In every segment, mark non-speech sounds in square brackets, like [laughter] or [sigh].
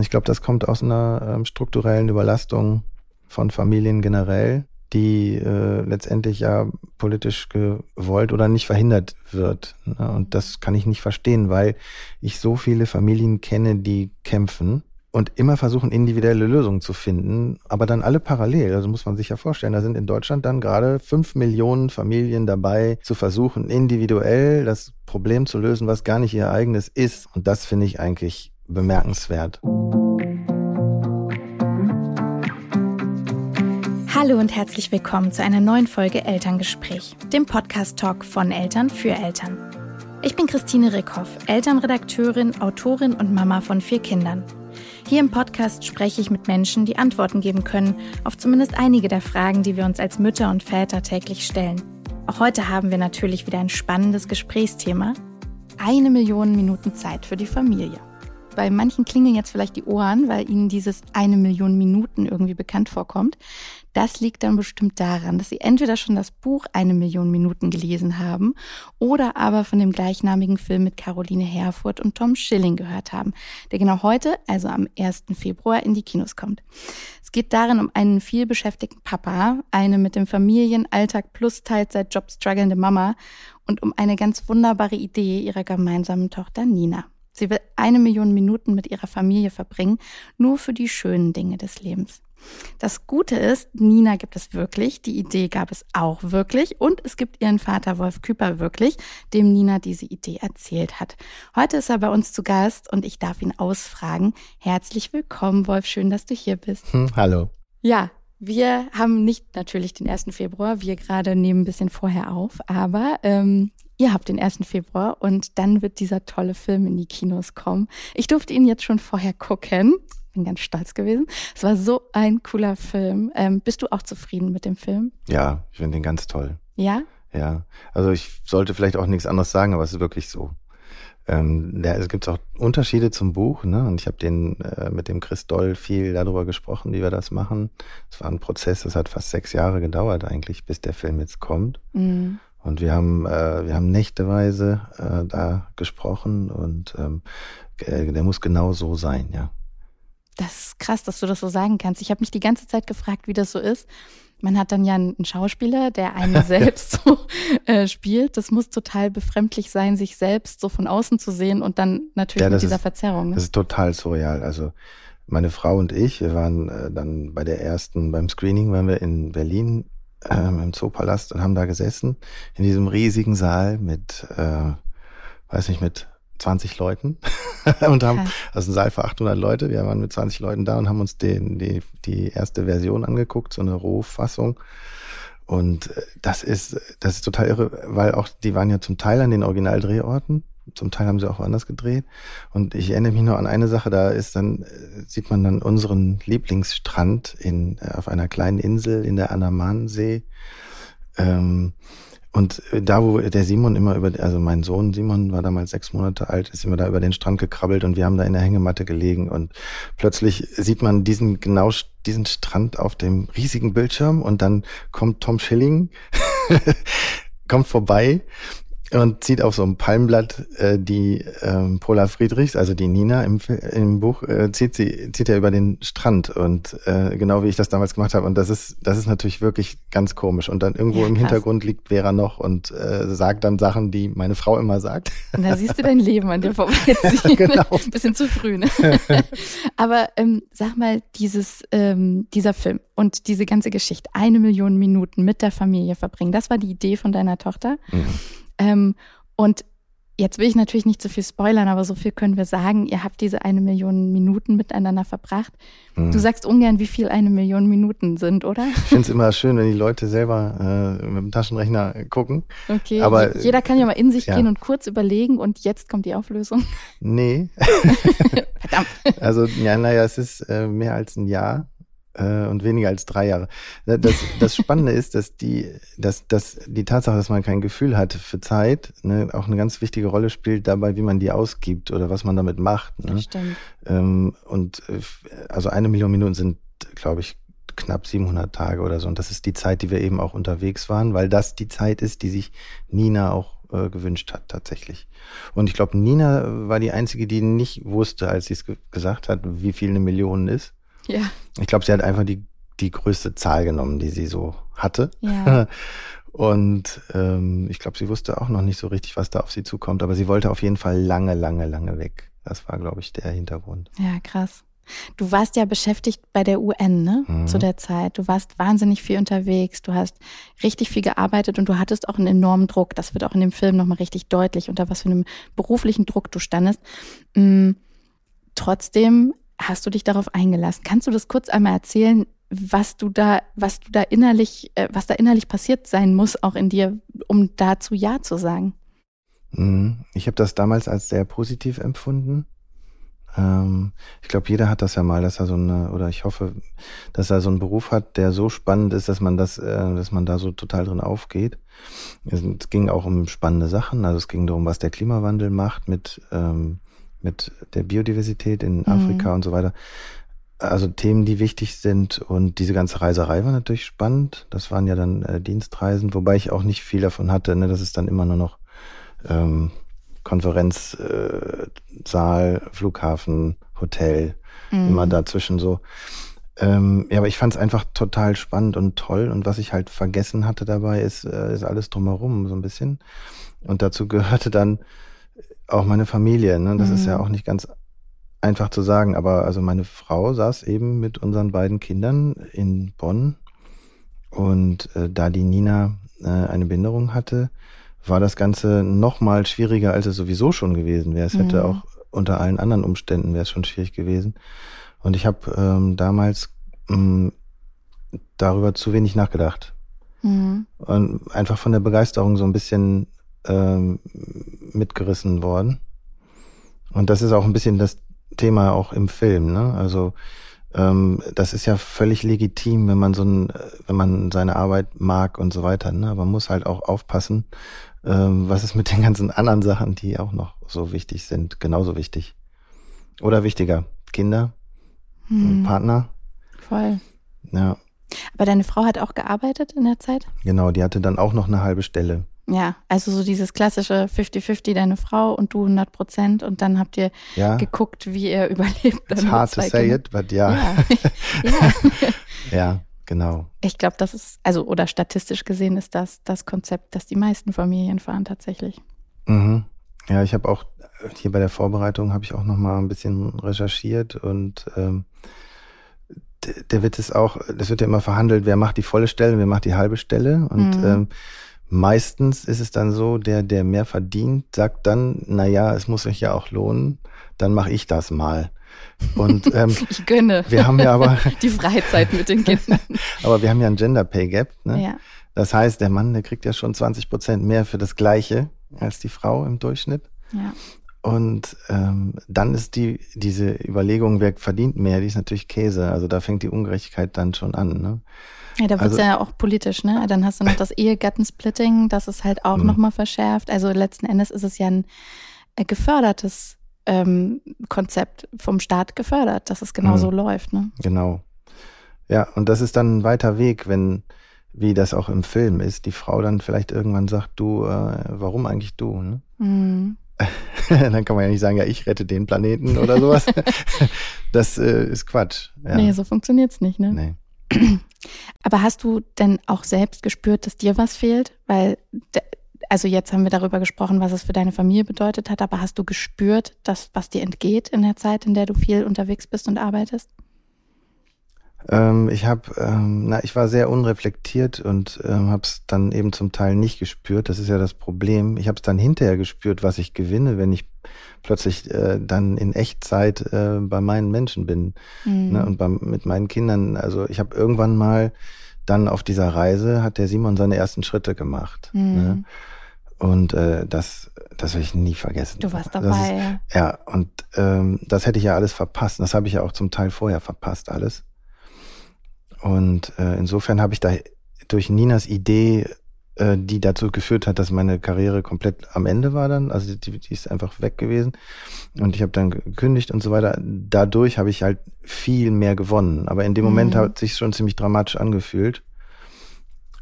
Ich glaube, das kommt aus einer ähm, strukturellen Überlastung von Familien generell, die äh, letztendlich ja politisch gewollt oder nicht verhindert wird. Ne? Und das kann ich nicht verstehen, weil ich so viele Familien kenne, die kämpfen und immer versuchen, individuelle Lösungen zu finden, aber dann alle parallel. Also muss man sich ja vorstellen, da sind in Deutschland dann gerade fünf Millionen Familien dabei, zu versuchen, individuell das Problem zu lösen, was gar nicht ihr eigenes ist. Und das finde ich eigentlich bemerkenswert. Hallo und herzlich willkommen zu einer neuen Folge Elterngespräch, dem Podcast-Talk von Eltern für Eltern. Ich bin Christine Rickhoff, Elternredakteurin, Autorin und Mama von vier Kindern. Hier im Podcast spreche ich mit Menschen, die Antworten geben können auf zumindest einige der Fragen, die wir uns als Mütter und Väter täglich stellen. Auch heute haben wir natürlich wieder ein spannendes Gesprächsthema. Eine Million Minuten Zeit für die Familie bei manchen klingeln jetzt vielleicht die Ohren, weil ihnen dieses eine Million Minuten irgendwie bekannt vorkommt. Das liegt dann bestimmt daran, dass sie entweder schon das Buch Eine Million Minuten gelesen haben oder aber von dem gleichnamigen Film mit Caroline Herfurth und Tom Schilling gehört haben, der genau heute, also am 1. Februar, in die Kinos kommt. Es geht darin um einen vielbeschäftigten Papa, eine mit dem Familienalltag plus Teilzeitjob strugglende Mama und um eine ganz wunderbare Idee ihrer gemeinsamen Tochter Nina. Sie will eine Million Minuten mit ihrer Familie verbringen, nur für die schönen Dinge des Lebens. Das Gute ist, Nina gibt es wirklich, die Idee gab es auch wirklich und es gibt ihren Vater Wolf Küper wirklich, dem Nina diese Idee erzählt hat. Heute ist er bei uns zu Gast und ich darf ihn ausfragen. Herzlich willkommen, Wolf, schön, dass du hier bist. Hm, hallo. Ja, wir haben nicht natürlich den 1. Februar, wir gerade nehmen ein bisschen vorher auf, aber ähm, Ihr habt den 1. Februar und dann wird dieser tolle Film in die Kinos kommen. Ich durfte ihn jetzt schon vorher gucken. Bin ganz stolz gewesen. Es war so ein cooler Film. Ähm, bist du auch zufrieden mit dem Film? Ja, ich finde den ganz toll. Ja? Ja. Also ich sollte vielleicht auch nichts anderes sagen, aber es ist wirklich so. Ähm, da, es gibt auch Unterschiede zum Buch, ne? Und ich habe den äh, mit dem Chris Doll viel darüber gesprochen, wie wir das machen. Es war ein Prozess, das hat fast sechs Jahre gedauert eigentlich, bis der Film jetzt kommt. Mhm. Und wir haben, äh, wir haben nächteweise äh, da gesprochen und ähm, äh, der muss genau so sein, ja. Das ist krass, dass du das so sagen kannst. Ich habe mich die ganze Zeit gefragt, wie das so ist. Man hat dann ja einen Schauspieler, der einen [laughs] selbst so äh, spielt. Das muss total befremdlich sein, sich selbst so von außen zu sehen und dann natürlich ja, mit dieser ist, Verzerrung. Ne? Das ist total surreal. Also meine Frau und ich, wir waren äh, dann bei der ersten, beim Screening waren wir in Berlin ähm, im Zoopalast und haben da gesessen in diesem riesigen Saal mit, äh, weiß nicht, mit 20 Leuten. [laughs] Und haben, also ein Saal für 800 Leute, wir waren mit 20 Leuten da und haben uns den, die, die erste Version angeguckt, so eine Rohfassung. Und äh, das ist, das ist total irre, weil auch, die waren ja zum Teil an den Originaldrehorten zum Teil haben sie auch woanders gedreht. Und ich erinnere mich noch an eine Sache, da ist dann, äh, sieht man dann unseren Lieblingsstrand in, äh, auf einer kleinen Insel in der Anamansee. Ähm, und äh, da, wo der Simon immer über, also mein Sohn Simon war damals sechs Monate alt, ist immer da über den Strand gekrabbelt und wir haben da in der Hängematte gelegen und plötzlich sieht man diesen, genau diesen Strand auf dem riesigen Bildschirm und dann kommt Tom Schilling, [laughs] kommt vorbei und zieht auf so einem Palmblatt äh, die ähm, Paula Friedrichs, also die Nina im, im Buch, äh, zieht sie zieht er über den Strand und äh, genau wie ich das damals gemacht habe und das ist das ist natürlich wirklich ganz komisch und dann irgendwo ja, im Hintergrund liegt Vera noch und äh, sagt dann Sachen, die meine Frau immer sagt. [laughs] Und da siehst du dein Leben an dir vorbeiziehen. [laughs] genau. [laughs] Bisschen zu früh. Ne? Aber ähm, sag mal dieses ähm, dieser Film und diese ganze Geschichte, eine Million Minuten mit der Familie verbringen, das war die Idee von deiner Tochter. Mhm. Ähm, und jetzt will ich natürlich nicht zu so viel spoilern, aber so viel können wir sagen. Ihr habt diese eine Million Minuten miteinander verbracht. Mhm. Du sagst ungern, wie viel eine Million Minuten sind, oder? Ich finde es immer schön, wenn die Leute selber äh, mit dem Taschenrechner gucken. Okay, aber jeder kann ja mal in sich ja. gehen und kurz überlegen und jetzt kommt die Auflösung. Nee. [laughs] Verdammt. Also, ja, naja, es ist äh, mehr als ein Jahr äh, und weniger als drei Jahre. Das, das Spannende ist, dass die, dass, dass die Tatsache, dass man kein Gefühl hat für Zeit, ne, auch eine ganz wichtige Rolle spielt dabei, wie man die ausgibt oder was man damit macht. Ne? Stimmt. Ähm, und äh, also eine Million Minuten sind, glaube ich, knapp 700 Tage oder so. Und das ist die Zeit, die wir eben auch unterwegs waren, weil das die Zeit ist, die sich Nina auch äh, gewünscht hat, tatsächlich. Und ich glaube, Nina war die Einzige, die nicht wusste, als sie es ge gesagt hat, wie viel eine Million ist. Ja. Ich glaube, sie hat einfach die, die größte Zahl genommen, die sie so hatte. Ja. [laughs] Und ähm, ich glaube, sie wusste auch noch nicht so richtig, was da auf sie zukommt, aber sie wollte auf jeden Fall lange, lange, lange weg. Das war, glaube ich, der Hintergrund. Ja, krass. Du warst ja beschäftigt bei der UN, ne? Mhm. Zu der Zeit. Du warst wahnsinnig viel unterwegs. Du hast richtig viel gearbeitet und du hattest auch einen enormen Druck. Das wird auch in dem Film nochmal richtig deutlich, unter was für einem beruflichen Druck du standest. Mhm. Trotzdem hast du dich darauf eingelassen. Kannst du das kurz einmal erzählen, was du da, was du da innerlich, äh, was da innerlich passiert sein muss, auch in dir, um dazu Ja zu sagen? Mhm. Ich habe das damals als sehr positiv empfunden. Ähm, ich glaube, jeder hat das ja mal, dass er so eine, oder ich hoffe, dass er so einen Beruf hat, der so spannend ist, dass man das, äh, dass man da so total drin aufgeht. Es, ging auch um spannende Sachen. Also es ging darum, was der Klimawandel macht mit, ähm, mit der Biodiversität in Mhm. Afrika und so weiter. Also Themen, die wichtig sind und diese ganze Reiserei war natürlich spannend. Das waren ja dann äh, Dienstreisen, wobei ich auch nicht viel davon hatte. Ne? Das ist dann immer nur noch ähm, Konferenzsaal, äh, Flughafen, Hotel, Mhm. immer dazwischen so. Ähm, ja, aber ich fand es einfach total spannend und toll. Und was ich halt vergessen hatte dabei, ist, äh, ist alles drumherum so ein bisschen. Und dazu gehörte dann auch meine Familie. Ne? Das ist Mhm. ja auch nicht ganz einfach zu sagen. Aber also meine Frau saß eben mit unseren beiden Kindern in Bonn. Und äh, da die Nina äh, eine Behinderung hatte, war das Ganze noch mal schwieriger, als es sowieso schon gewesen wäre. Es hätte Mhm. auch unter allen anderen Umständen wäre es schon schwierig gewesen. Und ich habe ähm, damals mh, darüber zu wenig nachgedacht. Mhm. Und einfach von der Begeisterung so ein bisschen ähm, mitgerissen worden. Und das ist auch ein bisschen das Thema auch im Film. Ne? Also ähm, das ist ja völlig legitim, wenn man so ein, äh, wenn man seine Arbeit mag und so weiter. Ne? Aber man muss halt auch aufpassen, ähm, was ist mit den ganzen anderen Sachen, die auch noch so wichtig sind, genauso wichtig. Oder wichtiger. Kinder, Mhm. Partner. Voll. Ja, Aber deine Frau hat auch gearbeitet in der Zeit? genau, die hatte dann auch noch eine halbe Stelle. Ja, also so dieses klassische 50-50, deine Frau und du 100 Prozent und dann habt ihr Ja, geguckt, wie ihr [laughs] überlebt. it's hard to say Kindern. it, but ja. Ja, [laughs] ja. Ja, genau. Ich glaube, das ist, also oder statistisch gesehen ist das das Konzept, das die meisten Familien fahren tatsächlich. Mhm. Ja, ich habe auch hier bei der Vorbereitung habe ich auch noch mal ein bisschen recherchiert und ähm, der Witz ist auch, das wird ja immer verhandelt, wer macht die volle Stelle, wer macht die halbe Stelle und Mhm. ähm, meistens ist es dann so, der der mehr verdient, sagt dann, na ja, es muss sich ja auch lohnen, dann mache ich das mal. Und [laughs] ähm, Ich gönne wir haben ja aber, [laughs] die Freizeit mit den Kindern. [laughs] aber wir haben ja ein Gender Pay Gap. Ne? Ja. Das heißt, der Mann, der kriegt ja schon 20 Prozent mehr für das Gleiche als die Frau im Durchschnitt. ja. Und ähm, dann ist die diese Überlegung, wer verdient mehr, die ist natürlich Käse. Also da fängt die Ungerechtigkeit dann schon an. Ne? Ja, da wird's Also- ja auch politisch, ne? Dann hast du noch das Ehegattensplitting, das ist halt auch Mhm. nochmal verschärft. Also letzten Endes ist es ja ein äh, gefördertes ähm, Konzept, vom Staat gefördert, dass es genau Mhm. so läuft, ne? Genau. Ja, und das ist dann ein weiter Weg, wenn, wie das auch im Film ist, die Frau dann vielleicht irgendwann sagt, du, äh, warum eigentlich du? Ne? Mhm. [laughs] dann kann man ja nicht sagen, ja, ich rette den Planeten oder sowas. [laughs] das äh, ist Quatsch. Ja. Nee, so funktioniert's nicht, ne? nee. [clears throat] Aber hast du denn auch selbst gespürt, dass dir was fehlt? Weil, also jetzt haben wir darüber gesprochen, was es für deine Familie bedeutet hat, aber hast du gespürt, dass was dir entgeht in der Zeit, in der du viel unterwegs bist und arbeitest? Ähm, ich habe, ähm, na, ich war sehr unreflektiert und ähm, habe es dann eben zum Teil nicht gespürt. Das ist ja das Problem. Ich habe es dann hinterher gespürt, was ich gewinne, wenn ich plötzlich äh, dann in Echtzeit äh, bei meinen Menschen bin Mhm. ne, und beim, mit meinen Kindern. Also ich habe irgendwann mal dann auf dieser Reise hat der Simon seine ersten Schritte gemacht. Mhm. Ne? Und äh, das, das werde ich nie vergessen. Du warst dabei, ist, ja. ja, und ähm, das hätte ich ja alles verpasst. Das habe ich ja auch zum Teil vorher verpasst, alles. Und äh, insofern habe ich da durch Ninas Idee, äh, die dazu geführt hat, dass meine Karriere komplett am Ende war dann, also die, die ist einfach weg gewesen. Und ich habe dann gekündigt und so weiter. Dadurch habe ich halt viel mehr gewonnen. Aber in dem Moment Mhm. hat sich schon ziemlich dramatisch angefühlt.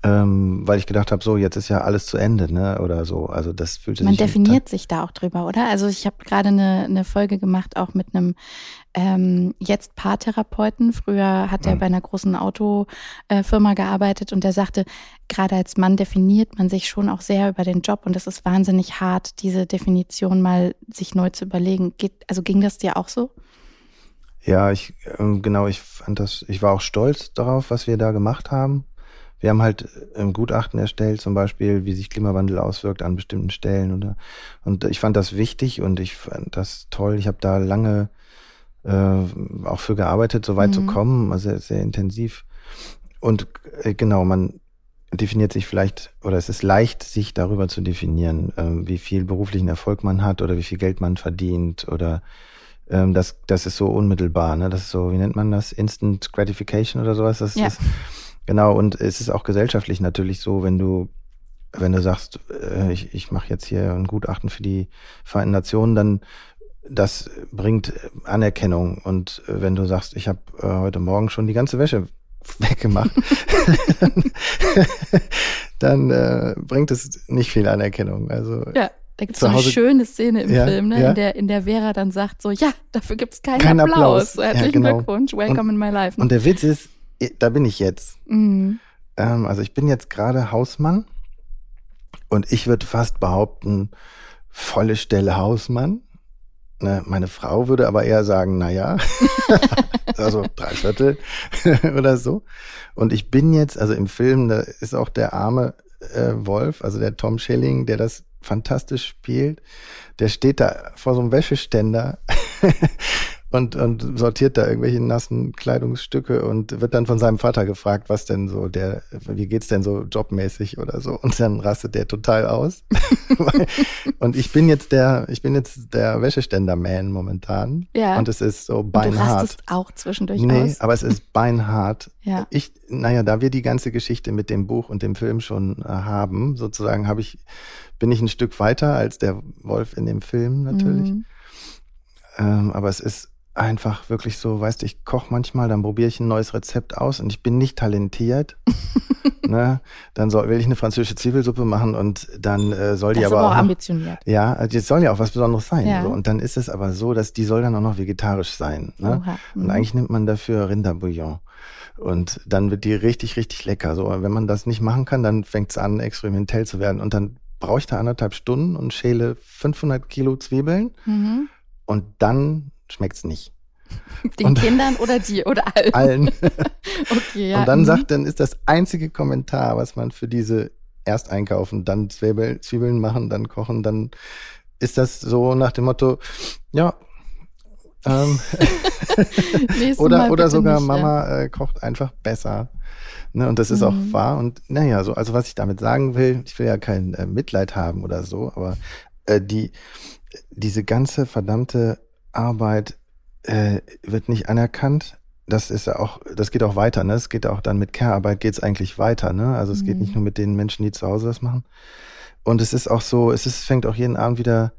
ähm, weil ich gedacht habe, so jetzt ist ja alles zu Ende, ne? Oder so. Also das fühlte Man sich. definiert sich da auch drüber, oder? Also ich habe gerade eine, eine Folge gemacht, auch mit einem ähm, jetzt Paartherapeuten. Früher hat er Mhm. bei einer großen Autofirma gearbeitet und der sagte, gerade als Mann definiert man sich schon auch sehr über den Job und es ist wahnsinnig hart, diese Definition mal sich neu zu überlegen. Geht, also ging das dir auch so? Ja, ich ähm, genau, ich fand das, ich war auch stolz darauf, was wir da gemacht haben. Wir haben halt ein Gutachten erstellt, zum Beispiel, wie sich Klimawandel auswirkt an bestimmten Stellen oder und ich fand das wichtig und ich fand das toll. Ich habe da lange äh, auch für gearbeitet, so weit zu Mhm. kommen, also sehr, sehr intensiv. Und äh, genau, man definiert sich vielleicht, oder es ist leicht, sich darüber zu definieren, ähm, wie viel beruflichen Erfolg man hat oder wie viel Geld man verdient oder ähm, das, das ist so unmittelbar, ne? Das ist so, wie nennt man das? Instant Gratification oder sowas. Das Ja. ist genau, und es ist auch gesellschaftlich natürlich so, wenn du, wenn du sagst, äh, ich, ich mache jetzt hier ein Gutachten für die Vereinten Nationen, dann das bringt Anerkennung. Und äh, wenn du sagst, ich habe äh, heute Morgen schon die ganze Wäsche weggemacht, [laughs] dann äh, bringt es nicht viel Anerkennung. Also Ja. Da gibt es so eine schöne Szene im Ja, Film, ne? ja. in, der, in der Vera dann sagt so, ja, dafür gibt es keinen Kein Applaus. Applaus. Ja, Herzlichen genau. Glückwunsch, welcome in my life. und der Witz ist, da bin ich jetzt. Mhm. Ähm, also ich bin jetzt gerade Hausmann und ich würde fast behaupten, volle Stelle Hausmann. Ne, meine Frau würde aber eher sagen, na ja, [laughs] also drei Viertel [laughs] oder so. Und ich bin jetzt, also im Film, da ist auch der arme äh, Wolf, also der Tom Schilling, der das fantastisch spielt, der steht da vor so einem Wäscheständer [laughs] und, und sortiert da irgendwelche nassen Kleidungsstücke und wird dann von seinem Vater gefragt, was denn so der, wie geht's denn so jobmäßig oder so. Und dann rastet der total aus. [laughs] und ich bin jetzt der, ich bin jetzt der Wäscheständer-Man momentan. Ja. Und es ist so Und du beinhart. rastest auch zwischendurch Nee, aus. aber es ist [laughs] beinhart. Ja. Ich, naja, da wir die ganze Geschichte mit dem Buch und dem Film schon äh, haben, sozusagen habe ich, bin ich ein Stück weiter als der Wolf in dem Film natürlich. Mhm. Ähm, aber es ist einfach wirklich so, weißt du, ich koche manchmal, dann probiere ich ein neues Rezept aus und ich bin nicht talentiert. [laughs] ne? Dann soll, will ich eine französische Zwiebelsuppe machen und dann äh, soll Das die aber aber auch auch ambitioniert. ja, also es soll ja auch was Besonderes sein. Ja. So. Und dann ist es aber so, dass die soll dann auch noch vegetarisch sein. Ne? Oha. Und Mhm. eigentlich nimmt man dafür Rinderbouillon. Und dann wird die richtig, richtig lecker. So, wenn man das nicht machen kann, dann fängt es an, experimentell zu werden. Und dann brauche ich da anderthalb Stunden und schäle 500 Kilo Zwiebeln Mhm. und dann schmeckt's nicht. [laughs] Den Und- Kindern oder die oder allen. [laughs] Allen. [laughs] Okay, ja. und dann mhm. sagt, dann ist das einzige Kommentar, was man für diese erst einkaufen, dann Zwiebel, Zwiebeln machen, dann kochen, dann ist das so nach dem Motto, ja, ähm, oder, oder sogar nicht. Mama äh, kocht einfach besser. Ne, und das ist auch Mhm. wahr. Und naja, so, also was ich damit sagen will, ich will ja kein äh, Mitleid haben oder so, aber äh, die, diese ganze verdammte Arbeit äh, wird nicht anerkannt. Das ist ja auch, das geht auch weiter, ne? Es geht auch dann mit Care-Arbeit geht's eigentlich weiter, ne? Also es geht Mhm. nicht nur mit den Menschen, die zu Hause das machen. Und es ist auch so, es ist, fängt auch jeden Abend wieder,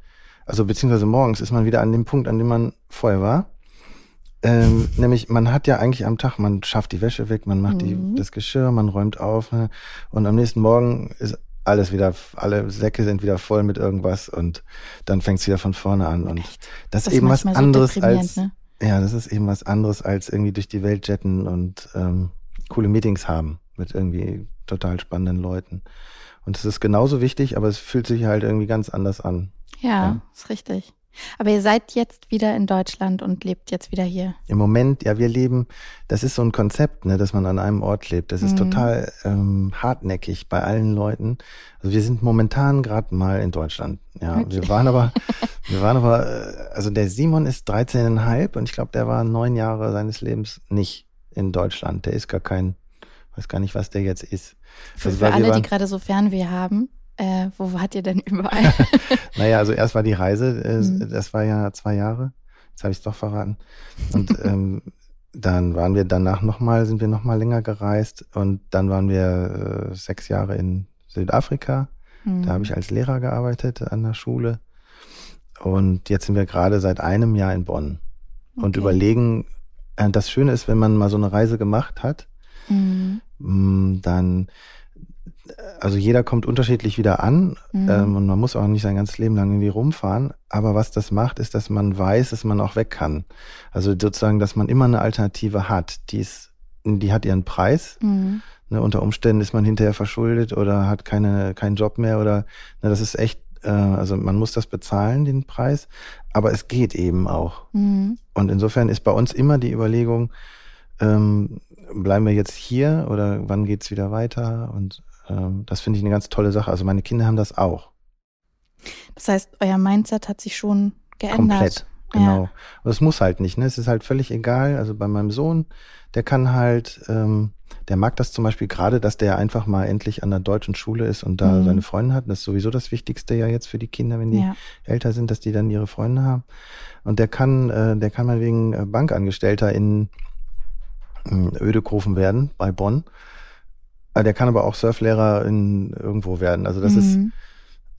also beziehungsweise morgens ist man wieder an dem Punkt, an dem man vorher war. Ähm, nämlich, man hat ja eigentlich am Tag, man schafft die Wäsche weg, man macht Mhm. die, das Geschirr, man räumt auf ne? und am nächsten Morgen ist alles wieder, alle Säcke sind wieder voll mit irgendwas und dann fängt es wieder von vorne an. Und Echt? das, Das ist eben was so anderes deprimierend, als, ne? ja, das ist eben was anderes als irgendwie durch die Welt jetten und ähm, coole Meetings haben mit irgendwie total spannenden Leuten. Und es ist genauso wichtig, aber es fühlt sich halt irgendwie ganz anders an. Ja, Ja. ist richtig. Aber ihr seid jetzt wieder in Deutschland und lebt jetzt wieder hier. Im Moment, ja, wir leben, das ist so ein Konzept, ne, dass man an einem Ort lebt. Das ist Mhm. total ähm, hartnäckig bei allen Leuten. Also wir sind momentan gerade mal in Deutschland. Ja, Okay. wir waren aber, [laughs] wir waren aber, äh, also der Simon ist 13,5 und ich glaube, der war neun Jahre seines Lebens nicht in Deutschland. Der ist gar kein, weiß gar nicht, was der jetzt ist. Für, Also, für alle, die waren- gerade so Fernweh haben, äh, wo wart ihr denn überall? [laughs] Naja, also erst war die Reise, äh, Mhm. das war ja zwei Jahre. Jetzt habe ich es doch verraten. Und [laughs] ähm, dann waren wir danach nochmal, sind wir nochmal länger gereist und dann waren wir äh, sechs Jahre in Südafrika. Da habe ich als Lehrer gearbeitet an der Schule. Und jetzt sind wir gerade seit einem Jahr in Bonn und Okay. überlegen, äh, das Schöne ist, wenn man mal so eine Reise gemacht hat, Mhm. Mm, dann also jeder kommt unterschiedlich wieder an mhm. ähm, und man muss auch nicht sein ganzes Leben lang irgendwie rumfahren. Aber was das macht, ist, dass man weiß, dass man auch weg kann. Also sozusagen, dass man immer eine Alternative hat. Die, ist, die hat ihren Preis. Mhm. Ne, unter Umständen ist man hinterher verschuldet oder hat keine, keinen Job mehr oder ne, das ist echt, äh, also man muss das bezahlen, den Preis, aber es geht eben auch. Mhm. Und insofern ist bei uns immer die Überlegung, ähm, bleiben wir jetzt hier oder wann geht's wieder weiter? Und ähm, das finde ich eine ganz tolle Sache. Also meine Kinder haben das auch. Das heißt, euer Mindset hat sich schon geändert. Komplett, genau. Ja. Und es muss halt nicht, ne? Es ist halt völlig egal. Also bei meinem Sohn, der kann halt, ähm, der mag das zum Beispiel gerade, dass der einfach mal endlich an der deutschen Schule ist und da mhm. seine Freunde hat. Das ist sowieso das Wichtigste ja jetzt für die Kinder, wenn die ja. älter sind, dass die dann ihre Freunde haben. Und der kann, äh, der kann mal wegen äh, Bankangestellter in Ödekofen werden bei Bonn. Äh, der kann aber auch Surflehrer in irgendwo werden. Also das mhm. ist,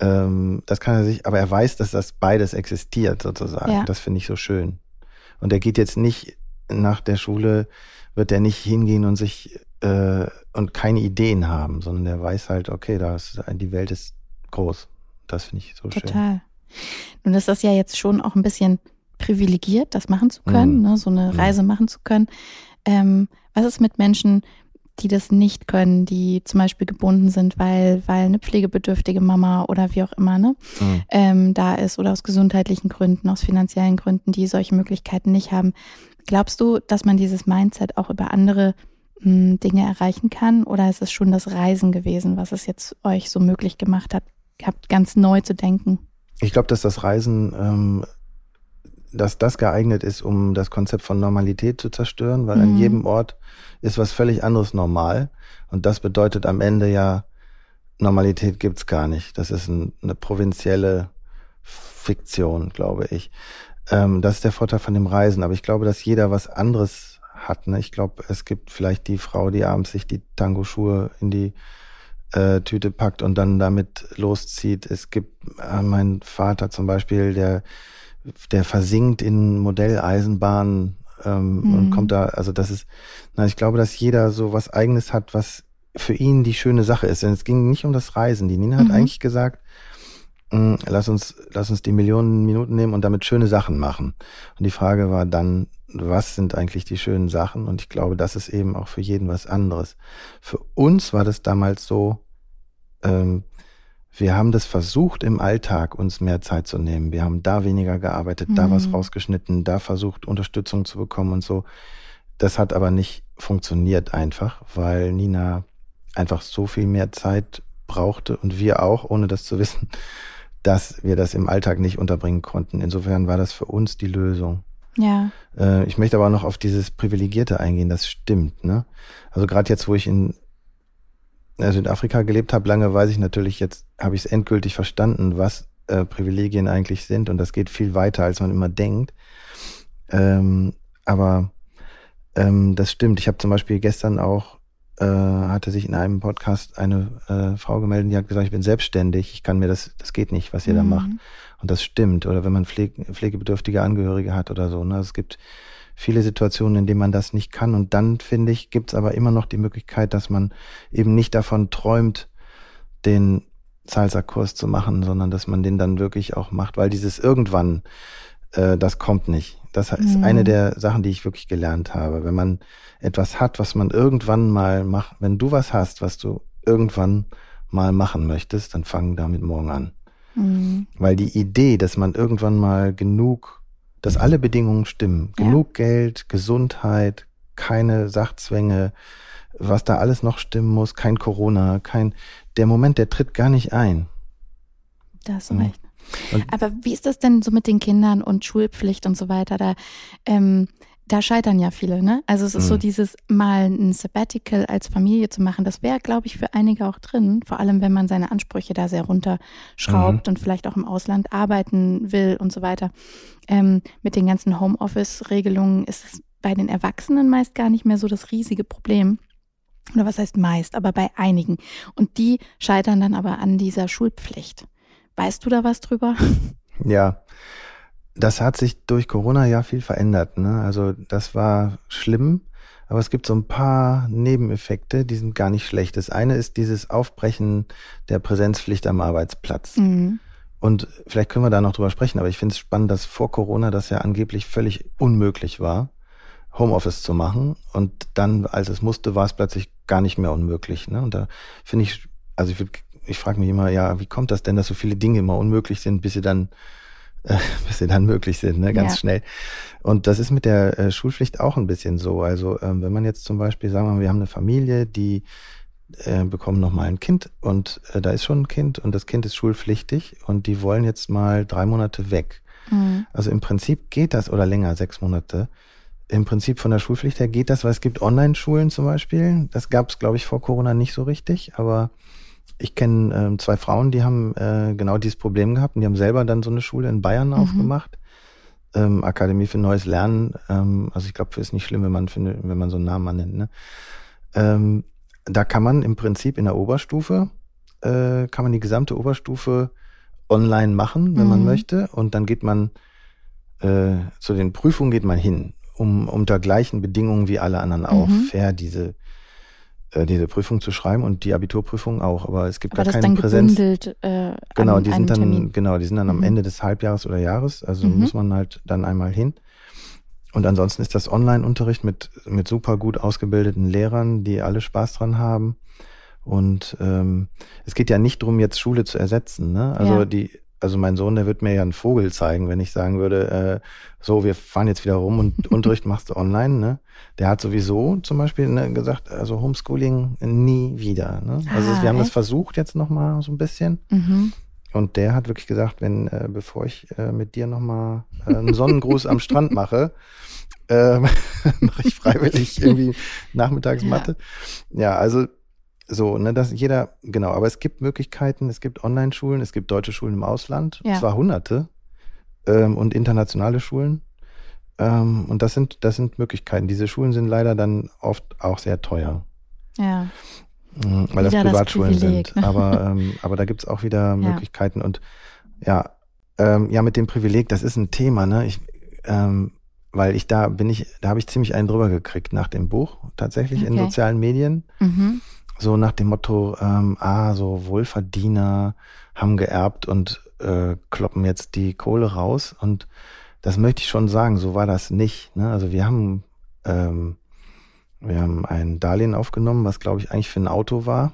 ähm, das kann er sich, aber er weiß, dass das beides existiert sozusagen. Ja. Das finde ich so schön. Und er geht jetzt nicht nach der Schule, wird er nicht hingehen und sich äh, und keine Ideen haben, sondern der weiß halt, okay, da ist, die Welt ist groß. Das finde ich so Total. schön. Total. Nun ist das ja jetzt schon auch ein bisschen privilegiert, das machen zu können, mhm. ne, so eine mhm. Reise machen zu können. Ähm, was ist mit Menschen, die das nicht können, die zum Beispiel gebunden sind, weil, weil eine pflegebedürftige Mama oder wie auch immer ne, mhm. ähm, da ist oder aus gesundheitlichen Gründen, aus finanziellen Gründen, die solche Möglichkeiten nicht haben. Glaubst du, dass man dieses Mindset auch über andere mh, hm, Dinge erreichen kann oder ist es schon das Reisen gewesen, was es jetzt euch so möglich gemacht hat, habt ganz neu zu denken? Ich glaube, dass das Reisen ähm, dass das geeignet ist, um das Konzept von Normalität zu zerstören, weil mhm. an jedem Ort ist was völlig anderes normal. Und das bedeutet am Ende ja, Normalität gibt's gar nicht. Das ist ein, eine provinzielle Fiktion, glaube ich. Ähm, das ist der Vorteil von dem Reisen. Aber ich glaube, dass jeder was anderes hat. Ne? Ich glaube, es gibt vielleicht die Frau, die abends sich die Tango-Schuhe in die äh, Tüte packt und dann damit loszieht. Es gibt äh, mein Vater zum Beispiel, der der versinkt in Modelleisenbahnen ähm, mhm. und kommt da, also das ist, na, ich glaube, dass jeder so was eigenes hat, was für ihn die schöne Sache ist. Denn es ging nicht um das Reisen. Die Nina hat mhm. eigentlich gesagt, mh, hm, lass uns, lass uns die Millionen Minuten nehmen und damit schöne Sachen machen. Und die Frage war dann, was sind eigentlich die schönen Sachen? Und ich glaube, das ist eben auch für jeden was anderes. Für uns war das damals so, ähm, wir haben das versucht im Alltag uns mehr Zeit zu nehmen. Wir haben da weniger gearbeitet, mhm. da was rausgeschnitten, da versucht Unterstützung zu bekommen und so. Das hat aber nicht funktioniert einfach, weil Nina einfach so viel mehr Zeit brauchte und wir auch, ohne das zu wissen, [laughs] dass wir das im Alltag nicht unterbringen konnten. Insofern war das für uns die Lösung. Ja. Äh, ich möchte aber noch auf dieses Privilegierte eingehen, das stimmt. Ne? Also gerade jetzt, wo ich in Südafrika gelebt habe, lange weiß ich natürlich, jetzt habe ich es endgültig verstanden, was äh, Privilegien eigentlich sind. Und das geht viel weiter, als man immer denkt. Ähm, aber ähm, das stimmt. Ich habe zum Beispiel gestern auch, äh, hatte sich in einem Podcast eine äh, Frau gemeldet, die hat gesagt, ich bin selbstständig, ich kann mir das, das geht nicht, was ihr mhm. da macht. Und das stimmt. Oder wenn man pflege, pflegebedürftige Angehörige hat oder so. Ne? Es gibt viele Situationen, in denen man das nicht kann. Und dann, finde ich, gibt es aber immer noch die Möglichkeit, dass man eben nicht davon träumt, den Salsa-Kurs zu machen, sondern dass man den dann wirklich auch macht, weil dieses irgendwann, äh, das kommt nicht. Das ist mhm. eine der Sachen, die ich wirklich gelernt habe. Wenn man etwas hat, was man irgendwann mal macht, wenn du was hast, was du irgendwann mal machen möchtest, dann fang damit morgen an. Mhm. Weil die Idee, dass man irgendwann mal genug dass alle Bedingungen stimmen. Ja. Genug Geld, Gesundheit, keine Sachzwänge, was da alles noch stimmen muss, kein Corona, kein, der Moment, der tritt gar nicht ein. Da hast du mhm. recht. Und Aber wie ist das denn so mit den Kindern und Schulpflicht und so weiter? Da, ähm, da scheitern ja viele, ne? Also es ist mhm. so dieses mal ein Sabbatical als Familie zu machen, das wäre, glaube ich, für einige auch drin, vor allem wenn man seine Ansprüche da sehr runterschraubt mhm. und vielleicht auch im Ausland arbeiten will und so weiter. Ähm, mit den ganzen Homeoffice-Regelungen ist es bei den Erwachsenen meist gar nicht mehr so das riesige Problem. Oder was heißt meist, aber bei einigen. Und die scheitern dann aber an dieser Schulpflicht. Weißt du da was drüber? Ja, das hat sich durch Corona ja viel verändert. Ne? Also das war schlimm, aber es gibt so ein paar Nebeneffekte, die sind gar nicht schlecht. Das eine ist dieses Aufbrechen der Präsenzpflicht am Arbeitsplatz. Mhm. Und vielleicht können wir da noch drüber sprechen, aber ich finde es spannend, dass vor Corona das ja angeblich völlig unmöglich war, Homeoffice zu machen. Und dann, als es musste, war es plötzlich gar nicht mehr unmöglich. Ne? Und da finde ich, also ich, ich frage mich immer, ja, wie kommt das denn, dass so viele Dinge immer unmöglich sind, bis sie dann äh, [laughs] bis sie dann möglich sind, ne, ganz ja. schnell. Und das ist mit der äh, Schulpflicht auch ein bisschen so. Also ähm, wenn man jetzt zum Beispiel, sagen wir mal, wir haben eine Familie, die äh, bekommen noch mal ein Kind und äh, da ist schon ein Kind und das Kind ist schulpflichtig und die wollen jetzt mal drei Monate weg. Mhm. Also im Prinzip geht das oder länger, sechs Monate. Im Prinzip von der Schulpflicht her geht das, weil es gibt Online-Schulen zum Beispiel. Das gab es, glaube ich, vor Corona nicht so richtig, aber ich kenne ähm, zwei Frauen, die haben äh, genau dieses Problem gehabt und die haben selber dann so eine Schule in Bayern mhm. aufgemacht. Ähm, Akademie für neues Lernen. Ähm, also ich glaube, ist nicht schlimm, wenn man findet, wenn man so einen Namen nennt. Ne? Ähm, da kann man im Prinzip in der Oberstufe, äh, kann man die gesamte Oberstufe online machen, wenn mhm. man möchte. Und dann geht man äh, zu den Prüfungen geht man hin, um unter gleichen Bedingungen wie alle anderen auch mhm. fair diese äh, diese Prüfung zu schreiben und die Abiturprüfung auch, aber es gibt aber gar keine Präsenz. Gebündelt, äh, genau, die sind dann Termin. genau, die sind dann mhm. am Ende des Halbjahres oder Jahres, also mhm. muss man halt dann einmal hin. Und ansonsten ist das Online-Unterricht mit mit super gut ausgebildeten Lehrern, die alle Spaß dran haben. Und ähm, es geht ja nicht darum, jetzt Schule zu ersetzen. Ne? Also ja. die also mein Sohn, der wird mir ja einen Vogel zeigen, wenn ich sagen würde, äh, so, wir fahren jetzt wieder rum und [laughs] Unterricht machst du online, ne? Der hat sowieso zum Beispiel ne, gesagt, also Homeschooling nie wieder. Ne? Also ah, wir haben echt? das versucht jetzt nochmal so ein bisschen. Mhm. Und der hat wirklich gesagt, wenn, äh, bevor ich äh, mit dir nochmal äh, einen Sonnengruß am Strand mache, äh, [laughs] mache ich freiwillig [laughs] irgendwie Nachmittagsmatte. Ja. ja, also so, ne, dass jeder, genau, aber es gibt Möglichkeiten, es gibt Online-Schulen, es gibt deutsche Schulen im Ausland, ja. zwar hunderte, ähm, und internationale Schulen. Ähm, und das sind, das sind Möglichkeiten. Diese Schulen sind leider dann oft auch sehr teuer. Ja. Mhm, weil wieder das Privatschulen das sind. [laughs] Aber, ähm, aber da gibt's auch wieder ja. Möglichkeiten. Und ja, ähm, ja, mit dem Privileg, das ist ein Thema, ne? Ich, ähm, weil ich da bin ich, da habe ich ziemlich einen drüber gekriegt nach dem Buch, tatsächlich okay. in sozialen Medien. Mhm so nach dem Motto, ähm, ah, so Wohlverdiener haben geerbt und äh, kloppen jetzt die Kohle raus. Und das möchte ich schon sagen, so war das nicht. Ne? Also wir haben, ähm, wir haben ein Darlehen aufgenommen, was glaube ich eigentlich für ein Auto war.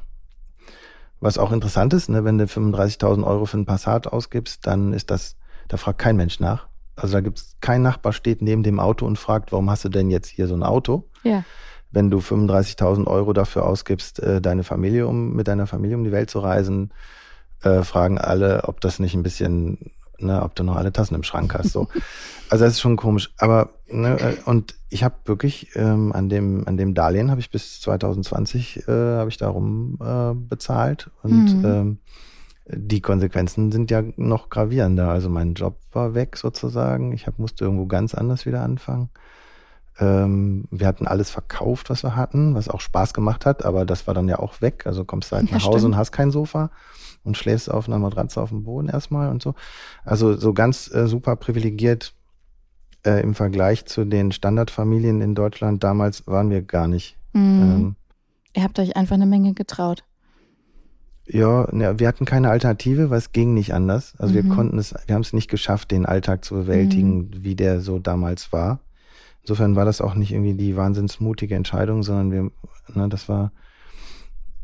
Was auch interessant ist, ne? wenn du 35.000 Euro für ein Passat ausgibst, dann ist das, da fragt kein Mensch nach. Also da gibt's kein Nachbar steht neben dem Auto und fragt, warum hast du denn jetzt hier so ein Auto? Ja wenn du 35.000 Euro dafür ausgibst, äh, deine Familie um mit deiner Familie um die Welt zu reisen, äh, fragen alle, ob das nicht ein bisschen, ne, ob du noch alle Tassen im Schrank hast. So, [laughs] also das ist schon komisch. Aber ne, äh, und ich habe wirklich ähm, an dem an dem Darlehen habe ich bis 2020 äh, habe ich darum äh, bezahlt und mhm. ähm, die Konsequenzen sind ja noch gravierender. Also mein Job war weg sozusagen. Ich hab, musste irgendwo ganz anders wieder anfangen. Ähm, wir hatten alles verkauft, was wir hatten, was auch Spaß gemacht hat, aber das war dann ja auch weg. Also kommst du halt ja, nach Hause stimmt. und hast kein Sofa und schläfst auf einer Matratze auf dem Boden erstmal und so. Also so ganz äh, super privilegiert äh, im Vergleich zu den Standardfamilien in Deutschland damals waren wir gar nicht. Mhm. Ähm, Ihr habt euch einfach eine Menge getraut. Ja, ne, wir hatten keine Alternative, weil es ging nicht anders. Also mhm. wir konnten es, wir haben es nicht geschafft, den Alltag zu bewältigen, mhm. wie der so damals war. Insofern war das auch nicht irgendwie die wahnsinnsmutige Entscheidung, sondern wir, ne, das war,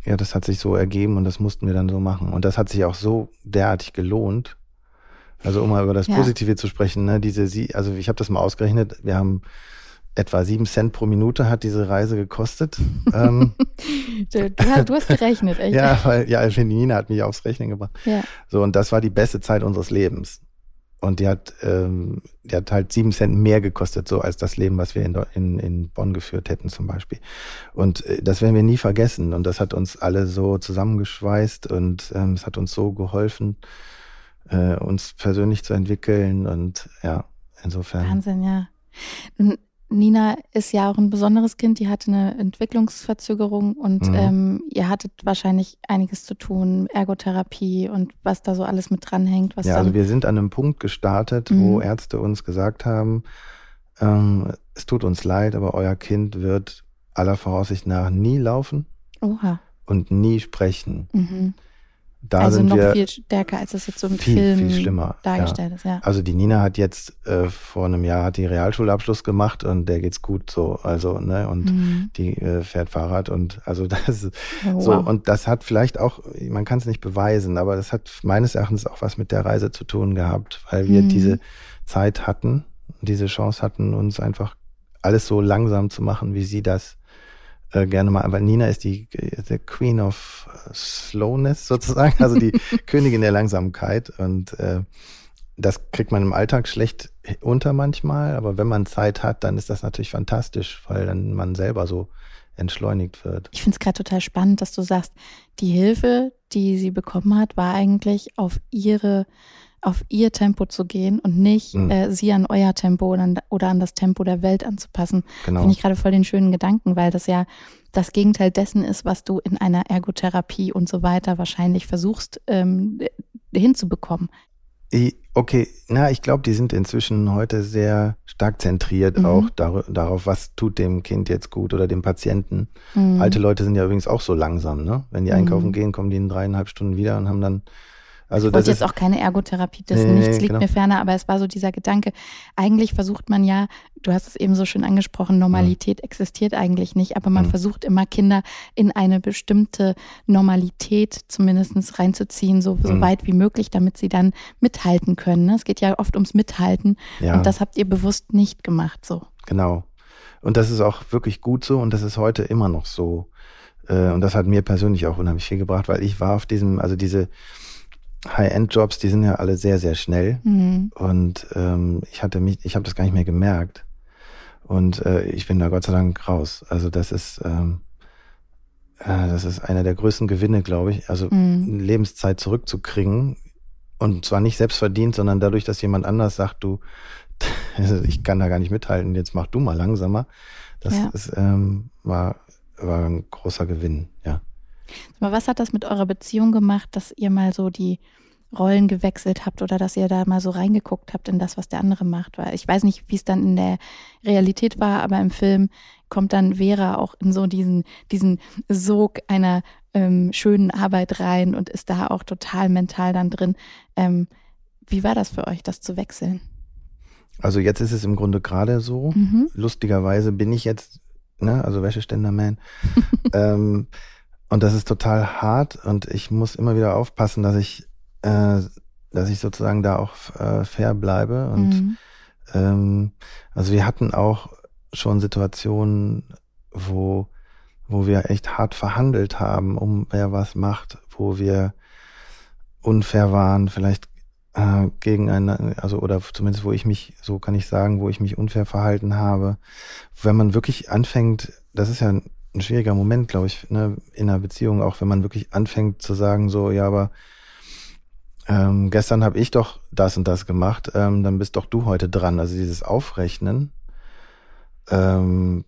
ja, das hat sich so ergeben und das mussten wir dann so machen. Und das hat sich auch so derartig gelohnt. Also um mal über das ja. Positive zu sprechen, ne, diese, also ich habe das mal ausgerechnet, wir haben etwa sieben Cent pro Minute hat diese Reise gekostet. [laughs] ähm, du, du, hast gerechnet, echt? [laughs] ja, weil ja, Nina hat mich aufs Rechnen gebracht. Ja. So, und das war die beste Zeit unseres Lebens. Und die hat, ähm, die hat halt sieben Cent mehr gekostet, so als das Leben, was wir in, in, in Bonn geführt hätten zum Beispiel. Und äh, das werden wir nie vergessen. Und das hat uns alle so zusammengeschweißt und ähm, es hat uns so geholfen, äh, uns persönlich zu entwickeln. Und ja, insofern. Wahnsinn, ja. Nina ist ja auch ein besonderes Kind, die hatte eine Entwicklungsverzögerung und mhm. ähm, ihr hattet wahrscheinlich einiges zu tun, Ergotherapie und was da so alles mit dranhängt. Was ja, also wir sind an einem Punkt gestartet, mhm. wo Ärzte uns gesagt haben, ähm, es tut uns leid, aber euer Kind wird aller Voraussicht nach nie laufen Oha. und nie sprechen. Mhm. Da also noch viel stärker, als das jetzt so im viel, Film viel schlimmer, dargestellt ja. ist. Ja. Also die Nina hat jetzt äh, vor einem Jahr hat die Realschulabschluss gemacht und der geht's gut so, also ne und mhm. die äh, fährt Fahrrad und also [laughs] das oh, so wow. und das hat vielleicht auch, man kann es nicht beweisen, aber das hat meines Erachtens auch was mit der Reise zu tun gehabt, weil wir mhm. diese Zeit hatten, diese Chance hatten, uns einfach alles so langsam zu machen, wie sie das äh, gerne mal, aber Nina ist die, the Queen of Slowness sozusagen, also die [laughs] Königin der Langsamkeit und äh, das kriegt man im Alltag schlecht unter manchmal, aber wenn man Zeit hat, dann ist das natürlich fantastisch, weil dann man selber so entschleunigt wird. Ich finde es gerade total spannend, dass du sagst, die Hilfe, die sie bekommen hat, war eigentlich auf ihre auf ihr Tempo zu gehen und nicht mhm. äh, sie an euer Tempo oder an, oder an, das Tempo der Welt anzupassen. Genau. Finde ich gerade voll den schönen Gedanken, weil das ja das Gegenteil dessen ist, was du in einer Ergotherapie und so weiter wahrscheinlich versuchst ähm, hinzubekommen. Okay, na, ich glaube, die sind inzwischen heute sehr stark zentriert mhm. auch dar darauf, was tut dem Kind jetzt gut oder dem Patienten. Mhm. Alte Leute sind ja übrigens auch so langsam, ne? Wenn die einkaufen mhm. gehen, kommen die in dreieinhalb Stunden wieder und haben dann also ich wollte jetzt auch keine Ergotherapie, das nee, nichts liegt genau. mir ferner, aber es war so dieser Gedanke, eigentlich versucht man ja, du hast es eben so schön angesprochen, Normalität ja. existiert eigentlich nicht, aber man ja. versucht immer Kinder in eine bestimmte Normalität zumindest reinzuziehen, so, so ja. weit wie möglich, damit sie dann mithalten können. Ne? Es geht ja oft ums Mithalten und das habt ihr bewusst nicht gemacht so. Genau. Und das ist auch wirklich gut so und das ist heute immer noch so. Äh, und das hat mir persönlich auch unheimlich viel gebracht, weil ich war auf diesem, also diese High-End-Jobs, die sind ja alle sehr, sehr schnell. Mhm. Und ähm, ich hatte mich, ich habe das gar nicht mehr gemerkt. Und äh, ich bin da Gott sei Dank raus. Also das ist, ähm, äh, das ist einer der größten Gewinne, glaube ich. Also mhm. Lebenszeit zurückzukriegen. Und zwar nicht selbst verdient, sondern dadurch, dass jemand anders sagt, du, [laughs] ich kann da gar nicht mithalten, jetzt mach du mal langsamer. Das ja. ist, ähm, war, war ein großer Gewinn, ja. Aber was hat das mit eurer Beziehung gemacht, dass ihr mal so die Rollen gewechselt habt oder dass ihr da mal so reingeguckt habt in das, was der andere macht? Weil ich weiß nicht, wie es dann in der Realität war, aber im Film kommt dann Vera auch in so diesen, diesen Sog einer ähm, schönen Arbeit rein und ist da auch total mental dann drin. Ähm, wie war das für euch, das zu wechseln? Also jetzt ist es im Grunde gerade so. Mhm. Lustigerweise bin ich jetzt, ne, also Wäscheständer-Man. [laughs] ähm, und das ist total hart und ich muss immer wieder aufpassen, dass ich, äh, dass ich sozusagen da auch äh, fair bleibe. Und mhm. ähm, also wir hatten auch schon Situationen, wo, wo wir echt hart verhandelt haben, um wer was macht, wo wir unfair waren, vielleicht äh, gegen einen, also oder zumindest wo ich mich, so kann ich sagen, wo ich mich unfair verhalten habe. Wenn man wirklich anfängt, das ist ja ein schwieriger Moment, glaube ich, ne, in einer Beziehung, auch wenn man wirklich anfängt zu sagen, so, ja, aber ähm, gestern habe ich doch das und das gemacht, ähm, dann bist doch du heute dran. Also dieses Aufrechnen, ähm,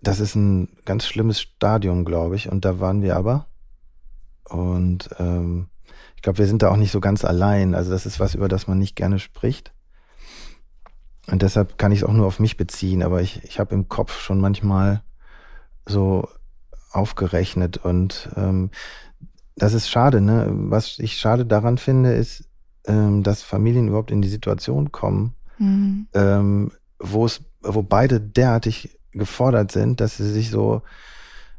das ist ein ganz schlimmes Stadium, glaube ich. Und da waren wir aber. Und ähm, ich glaube, wir sind da auch nicht so ganz allein. Also das ist was, über das man nicht gerne spricht. Und deshalb kann ich es auch nur auf mich beziehen. Aber ich, ich habe im Kopf schon manchmal so aufgerechnet und ähm, das ist schade, ne? Was ich schade daran finde, ist, ähm, dass Familien überhaupt in die Situation kommen, mhm. ähm, wo es, wo beide derartig gefordert sind, dass sie sich so,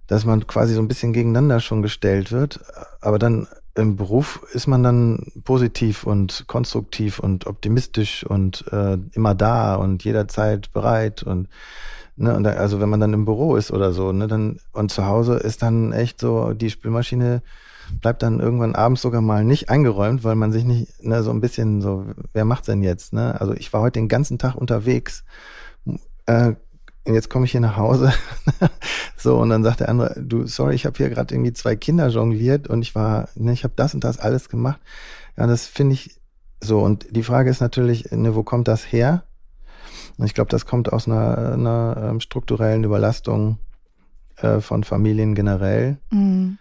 dass man quasi so ein bisschen gegeneinander schon gestellt wird, aber dann im Beruf ist man dann positiv und konstruktiv und optimistisch und äh, immer da und jederzeit bereit und Ne, und da, also wenn man dann im Büro ist oder so, ne, dann und zu Hause ist dann echt so, die Spülmaschine bleibt dann irgendwann abends sogar mal nicht eingeräumt, weil man sich nicht, ne, so ein bisschen so, wer macht's denn jetzt, ne? Also ich war heute den ganzen Tag unterwegs. Äh, und jetzt komme ich hier nach Hause. [laughs] so, und dann sagt der andere, du, sorry, ich habe hier gerade irgendwie zwei Kinder jongliert und ich war, ne, ich habe das und das alles gemacht. Ja, das finde ich so. Und die Frage ist natürlich, ne, wo kommt das her? Und ich glaube, das kommt aus einer, einer ähm, strukturellen Überlastung äh, von Familien generell, mhm.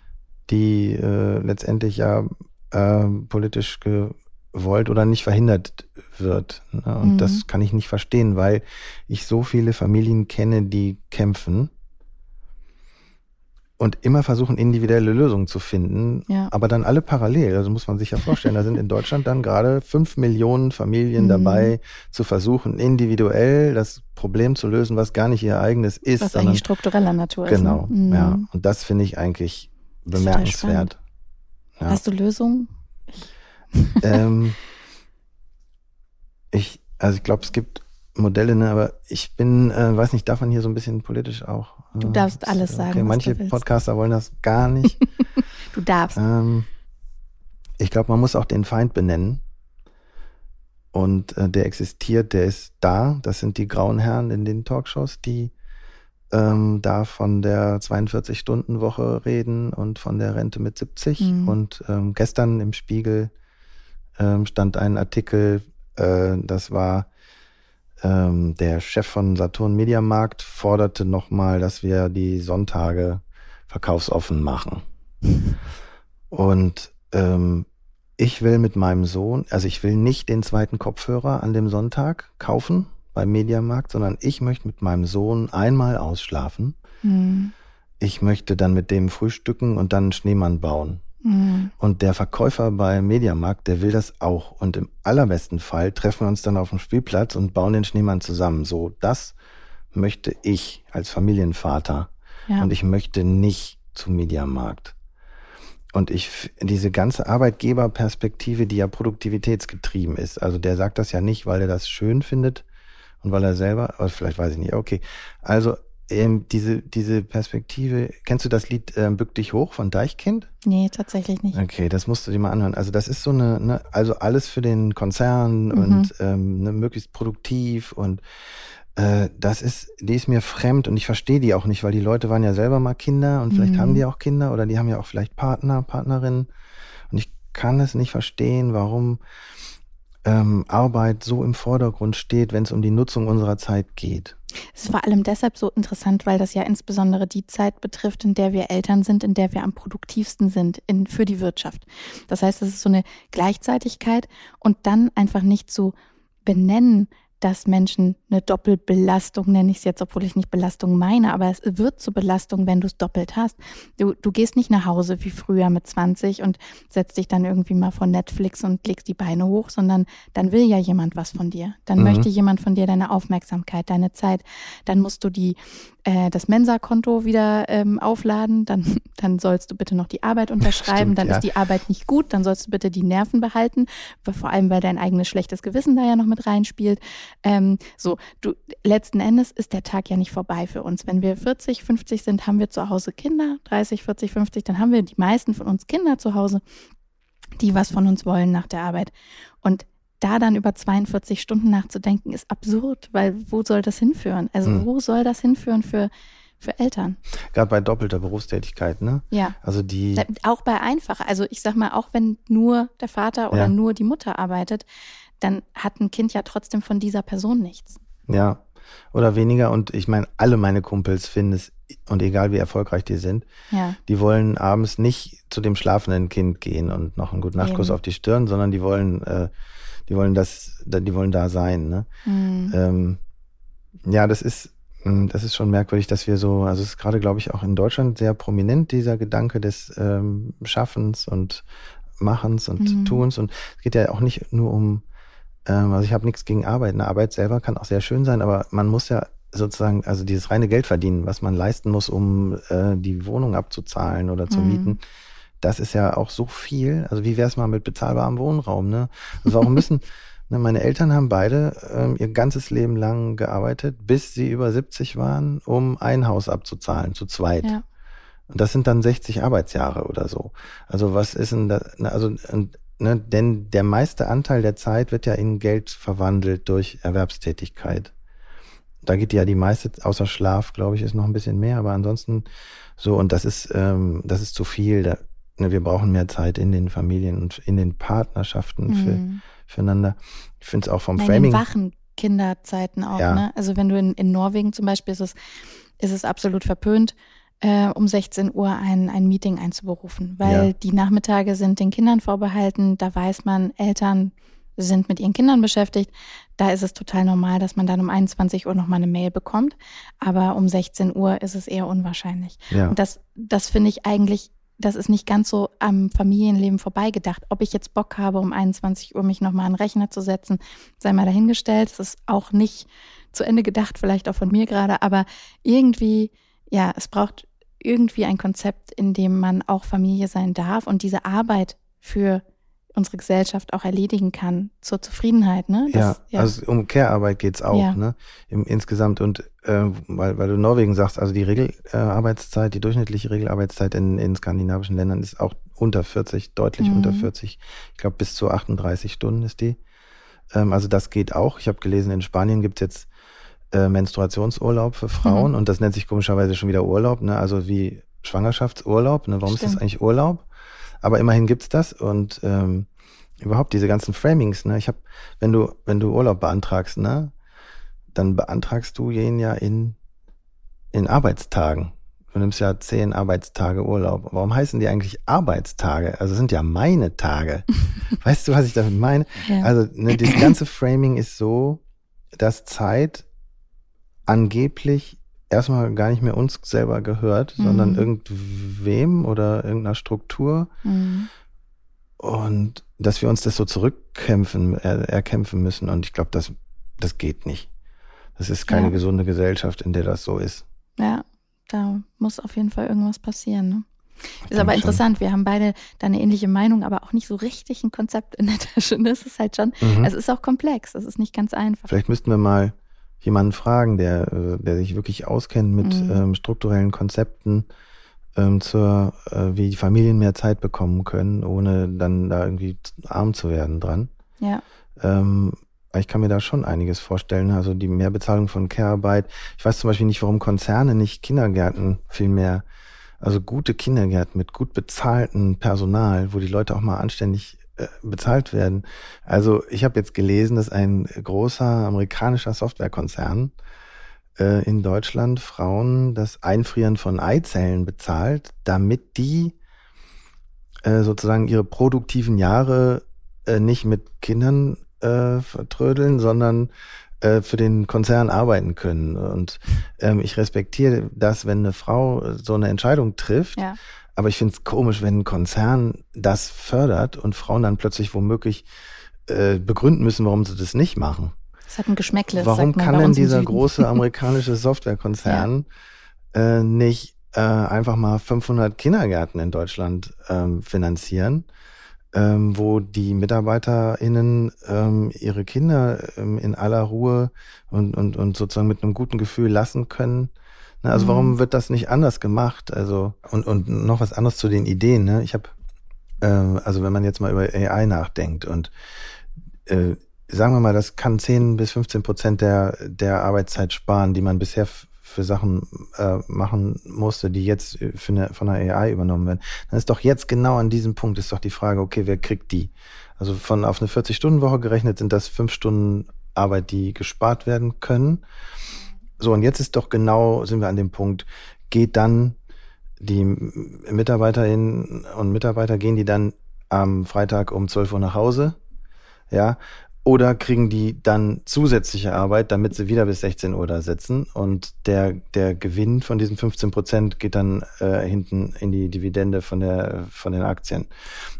die äh, letztendlich ja äh, politisch gewollt oder nicht verhindert wird. Ne? Und mhm. das kann ich nicht verstehen, weil ich so viele Familien kenne, die kämpfen und immer versuchen, individuelle Lösungen zu finden, ja. aber dann alle parallel. Also muss man sich ja vorstellen, da sind in Deutschland dann gerade fünf Millionen Familien mhm. dabei, zu versuchen, individuell das Problem zu lösen, was gar nicht ihr eigenes ist. Was sondern, eigentlich struktureller Natur ist. Genau, ne? ja. Und das finde ich eigentlich bemerkenswert. Ja. Hast du Lösungen? ähm, ich, also ich glaube, es gibt Modelle, ne, aber ich bin, äh, weiß nicht, darf man hier so ein bisschen politisch auch. Äh, du darfst alles sagen. Okay, manche Podcaster wollen das gar nicht. [laughs] du darfst. Ähm, ich glaube, man muss auch den Feind benennen. Und äh, der existiert, der ist da. Das sind die grauen Herren in den Talkshows, die ähm, da von der 42-Stunden-Woche reden und von der Rente mit 70. Mhm. Und ähm, gestern im Spiegel ähm, stand ein Artikel, äh, das war ähm, der Chef von Saturn Mediamarkt forderte nochmal, dass wir die Sonntage verkaufsoffen machen. Und ähm, ich will mit meinem Sohn, also ich will nicht den zweiten Kopfhörer an dem Sonntag kaufen beim Mediamarkt, sondern ich möchte mit meinem Sohn einmal ausschlafen. Mhm. Ich möchte dann mit dem frühstücken und dann einen Schneemann bauen. Mhm. Und der Verkäufer beim Mediamarkt, der will das auch. Und im allerbesten Fall treffen wir uns dann auf dem Spielplatz und bauen den Schneemann zusammen. So, das möchte ich als Familienvater. Ja. Und ich möchte nicht zum Mediamarkt. Und ich, diese ganze Arbeitgeberperspektive, die ja produktivitätsgetrieben ist, also der sagt das ja nicht, weil er das schön findet und weil er selber, vielleicht weiß ich nicht, okay. Also ähm, diese, diese Perspektive, kennst du das Lied ähm, Bück dich hoch von Deichkind? Nee, tatsächlich nicht. Okay, das musst du dir mal anhören. Also das ist so eine, ne, also alles für den Konzern mhm. und ähm, ne, möglichst produktiv und äh, das ist, die ist mir fremd und ich verstehe die auch nicht, weil die Leute waren ja selber mal Kinder und vielleicht mhm. haben die auch Kinder oder die haben ja auch vielleicht Partner, Partnerinnen und ich kann es nicht verstehen, warum ähm, Arbeit so im Vordergrund steht, wenn es um die Nutzung unserer Zeit geht. Es ist vor allem deshalb so interessant, weil das ja insbesondere die Zeit betrifft, in der wir Eltern sind, in der wir am produktivsten sind in, für die Wirtschaft. Das heißt, es ist so eine Gleichzeitigkeit und dann einfach nicht zu benennen, dass Menschen eine Doppelbelastung, nenne ich es jetzt, obwohl ich nicht Belastung meine, aber es wird zur Belastung, wenn du es doppelt hast. Du, du gehst nicht nach Hause wie früher mit 20 und setzt dich dann irgendwie mal vor Netflix und legst die Beine hoch, sondern dann will ja jemand was von dir. Dann mhm. möchte jemand von dir deine Aufmerksamkeit, deine Zeit. Dann musst du die äh, das Mensa-Konto wieder ähm, aufladen, dann, [laughs] dann sollst du bitte noch die Arbeit [laughs] unterschreiben, Stimmt, dann ja. ist die Arbeit nicht gut, dann sollst du bitte die Nerven behalten, vor allem weil dein eigenes schlechtes Gewissen da ja noch mit reinspielt. Ähm, so, du, letzten Endes ist der Tag ja nicht vorbei für uns. Wenn wir 40, 50 sind, haben wir zu Hause Kinder, 30, 40, 50, dann haben wir die meisten von uns Kinder zu Hause, die was von uns wollen nach der Arbeit. Und da dann über 42 Stunden nachzudenken, ist absurd, weil wo soll das hinführen? Also hm. wo soll das hinführen für, für Eltern? Gerade bei doppelter Berufstätigkeit, ne? Ja. Also die. Auch bei einfacher. Also ich sag mal, auch wenn nur der Vater oder ja. nur die Mutter arbeitet, dann hat ein Kind ja trotzdem von dieser Person nichts. Ja. Oder weniger. Und ich meine, alle meine Kumpels finden es, und egal wie erfolgreich die sind, ja. die wollen abends nicht zu dem schlafenden Kind gehen und noch einen guten Nachtkuss Eben. auf die Stirn, sondern die wollen äh, die wollen das, die wollen da sein. Ne? Mhm. Ähm, ja, das ist, hm, das ist schon merkwürdig, dass wir so, also es ist gerade, glaube ich, auch in Deutschland sehr prominent, dieser Gedanke des ähm, Schaffens und Machens und mhm. Tuns. Und es geht ja auch nicht nur um, ähm, also ich habe nichts gegen Arbeit. Eine Arbeit selber kann auch sehr schön sein, aber man muss ja sozusagen, also dieses reine Geld verdienen, was man leisten muss, um äh, die Wohnung abzuzahlen oder zu mhm. mieten das ist ja auch so viel. Also wie wäre es mal mit bezahlbarem Wohnraum? Ne? Also warum müssen, [laughs] ne, meine Eltern haben beide ähm, ihr ganzes Leben lang gearbeitet, bis sie über 70 waren, um ein Haus abzuzahlen, zu zweit. Ja. Und das sind dann 60 Arbeitsjahre oder so. Also was ist denn da, ne, also, ne, denn der meiste Anteil der Zeit wird ja in Geld verwandelt durch Erwerbstätigkeit. Da geht ja die meiste, außer Schlaf, glaube ich, ist noch ein bisschen mehr, aber ansonsten so, und das ist, ähm, das ist zu viel. Da, Ne, wir brauchen mehr Zeit in den Familien und in den Partnerschaften mhm. für, füreinander. Ich finde es auch vom Nein, Framing. In wachen Kinderzeiten auch. Ja. Ne? Also wenn du in, in Norwegen zum Beispiel ist es, ist es absolut verpönt, äh, um 16 Uhr ein, ein Meeting einzuberufen, weil Ja. die Nachmittage sind den Kindern vorbehalten. Da weiß man, Eltern sind mit ihren Kindern beschäftigt. Da ist es total normal, dass man dann um 21 Uhr nochmal eine Mail bekommt. Aber um 16 Uhr ist es eher unwahrscheinlich. Ja. Und das, das finde ich eigentlich, das ist nicht ganz so am Familienleben vorbeigedacht. Ob ich jetzt Bock habe, um 21 Uhr mich nochmal an den Rechner zu setzen, sei mal dahingestellt. Das ist auch nicht zu Ende gedacht, vielleicht auch von mir gerade, aber irgendwie, ja, es braucht irgendwie ein Konzept, in dem man auch Familie sein darf und diese Arbeit für unsere Gesellschaft auch erledigen kann zur Zufriedenheit, ne? ja, Das- also um Care-Arbeit geht's auch, Ja. ne? Im, insgesamt. Und äh, weil, weil du Norwegen sagst, also die Regelarbeitszeit, äh, die durchschnittliche Regelarbeitszeit in, in skandinavischen Ländern ist auch unter 40, deutlich Mhm. unter 40. Ich glaube, bis zu 38 Stunden ist die. Ähm, also das geht auch. Ich habe gelesen, in Spanien gibt's jetzt äh, Menstruationsurlaub für Frauen Mhm. und das nennt sich komischerweise schon wieder Urlaub, ne? Also wie Schwangerschaftsurlaub, ne? Warum ist Stimmt. das eigentlich Urlaub? Aber immerhin gibt's das und ähm, überhaupt diese ganzen Framings, ne? Ich habe, wenn du, wenn du Urlaub beantragst, ne, dann beantragst du ihn ja in, in Arbeitstagen. Du nimmst ja zehn Arbeitstage Urlaub. Warum heißen die eigentlich Arbeitstage? Also es sind ja meine Tage. [laughs] weißt du, was ich damit meine? Ja. Also ne, das ganze Framing ist so, dass Zeit angeblich erstmal gar nicht mehr uns selber gehört, Mhm. sondern irgendwem oder irgendeiner Struktur Mhm. und dass wir uns das so zurückkämpfen, er, erkämpfen müssen. Und ich glaube, das, das geht nicht. Das ist keine Ja. gesunde Gesellschaft, in der das so ist. Ja, da muss auf jeden Fall irgendwas passieren. Ne? Ist aber schon. interessant, wir haben beide da eine ähnliche Meinung, aber auch nicht so richtig ein Konzept in der [laughs] Tasche. ne? Es ist halt schon, Mhm. es ist auch komplex, es ist nicht ganz einfach. Vielleicht müssten wir mal jemanden fragen, der, äh, der sich wirklich auskennt mit Mhm. ähm, strukturellen Konzepten, ähm, zur, äh, wie die Familien mehr Zeit bekommen können, ohne dann da irgendwie arm zu werden dran. Ja, Ähm, ich kann mir da schon einiges vorstellen. Also die Mehrbezahlung von Care-Arbeit. Ich weiß zum Beispiel nicht, warum Konzerne nicht Kindergärten viel mehr, also gute Kindergärten mit gut bezahltem Personal, wo die Leute auch mal anständig bezahlt werden. Also ich habe jetzt gelesen, dass ein großer amerikanischer Softwarekonzern äh, in Deutschland Frauen das Einfrieren von Eizellen bezahlt, damit die äh, sozusagen ihre produktiven Jahre äh, nicht mit Kindern äh, vertrödeln, sondern äh, für den Konzern arbeiten können. Und ähm, ich respektiere das, wenn eine Frau so eine Entscheidung trifft. ja, Aber ich finde es komisch, wenn ein Konzern das fördert und Frauen dann plötzlich womöglich äh, begründen müssen, warum sie das nicht machen. es hat ein Geschmäckle. Warum kann denn dieser große amerikanische Softwarekonzern [laughs] äh, nicht äh, einfach mal 500 Kindergärten in Deutschland ähm, finanzieren, ähm, wo die MitarbeiterInnen ähm, ihre Kinder ähm, in aller Ruhe und, und, und sozusagen mit einem guten Gefühl lassen können? Ne, also Mhm. warum wird das nicht anders gemacht? Also und, und noch was anderes zu den Ideen. Ne? Ich habe, ähm, also wenn man jetzt mal über AI nachdenkt und äh, sagen wir mal, das kann 10 bis 15 Prozent der, der Arbeitszeit sparen, die man bisher für Sachen äh, machen musste, die jetzt äh, eine, von der AI übernommen werden. Dann ist doch jetzt genau an diesem Punkt ist doch die Frage, okay, wer kriegt die? Also von auf eine 40-Stunden-Woche gerechnet sind das fünf Stunden Arbeit, die gespart werden können. So, und jetzt ist doch genau, sind wir an dem Punkt, geht dann die Mitarbeiterinnen und Mitarbeiter, gehen die dann am Freitag um 12 Uhr nach Hause? Ja, oder kriegen die dann zusätzliche Arbeit, damit sie wieder bis 16 Uhr da sitzen und der, der Gewinn von diesen 15 Prozent geht dann äh, hinten in die Dividende von der, von den Aktien.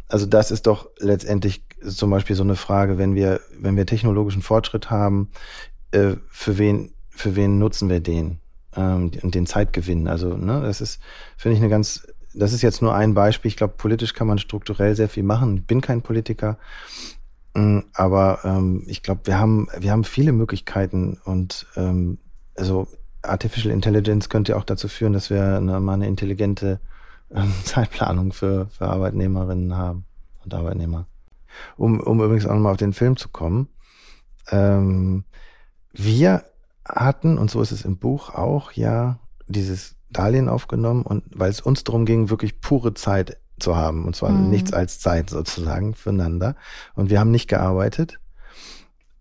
Also das ist doch letztendlich zum Beispiel so eine Frage, wenn wir, wenn wir technologischen Fortschritt haben, äh, für wen, für wen nutzen wir den? Ähm, und den Zeitgewinn. Also, ne, das ist, finde ich, eine ganz, das ist jetzt nur ein Beispiel. Ich glaube, politisch kann man strukturell sehr viel machen. Ich bin kein Politiker. Mm, Aber ähm, ich glaube, wir haben, wir haben viele Möglichkeiten und ähm, also Artificial Intelligence könnte auch dazu führen, dass wir eine, mal eine intelligente ähm, [laughs] Zeitplanung für, für Arbeitnehmerinnen haben und Arbeitnehmer. Um, um übrigens auch nochmal auf den Film zu kommen. Ähm, wir hatten, und so ist es im Buch auch, ja, dieses Darlehen aufgenommen und weil es uns darum ging, wirklich pure Zeit zu haben, und zwar Mhm. nichts als Zeit sozusagen füreinander. Und wir haben nicht gearbeitet.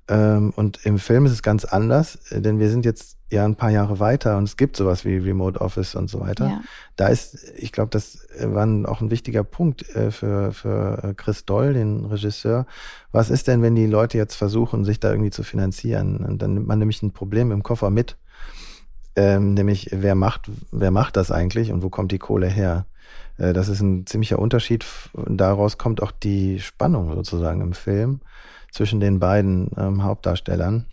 Ähm, und im Film ist es ganz anders, äh, denn wir sind jetzt ja ein paar Jahre weiter und es gibt sowas wie Remote Office und so weiter. Ja. Da ist, ich glaube, das war auch ein wichtiger Punkt äh, für, für äh, Chris Doll, den Regisseur. Was ist denn, wenn die Leute jetzt versuchen, sich da irgendwie zu finanzieren? Und dann nimmt man nämlich ein Problem im Koffer mit. Ähm, nämlich, wer macht, wer macht das eigentlich und wo kommt die Kohle her? Äh, das ist ein ziemlicher Unterschied. Daraus kommt auch die Spannung sozusagen im Film zwischen den beiden ähm, Hauptdarstellern,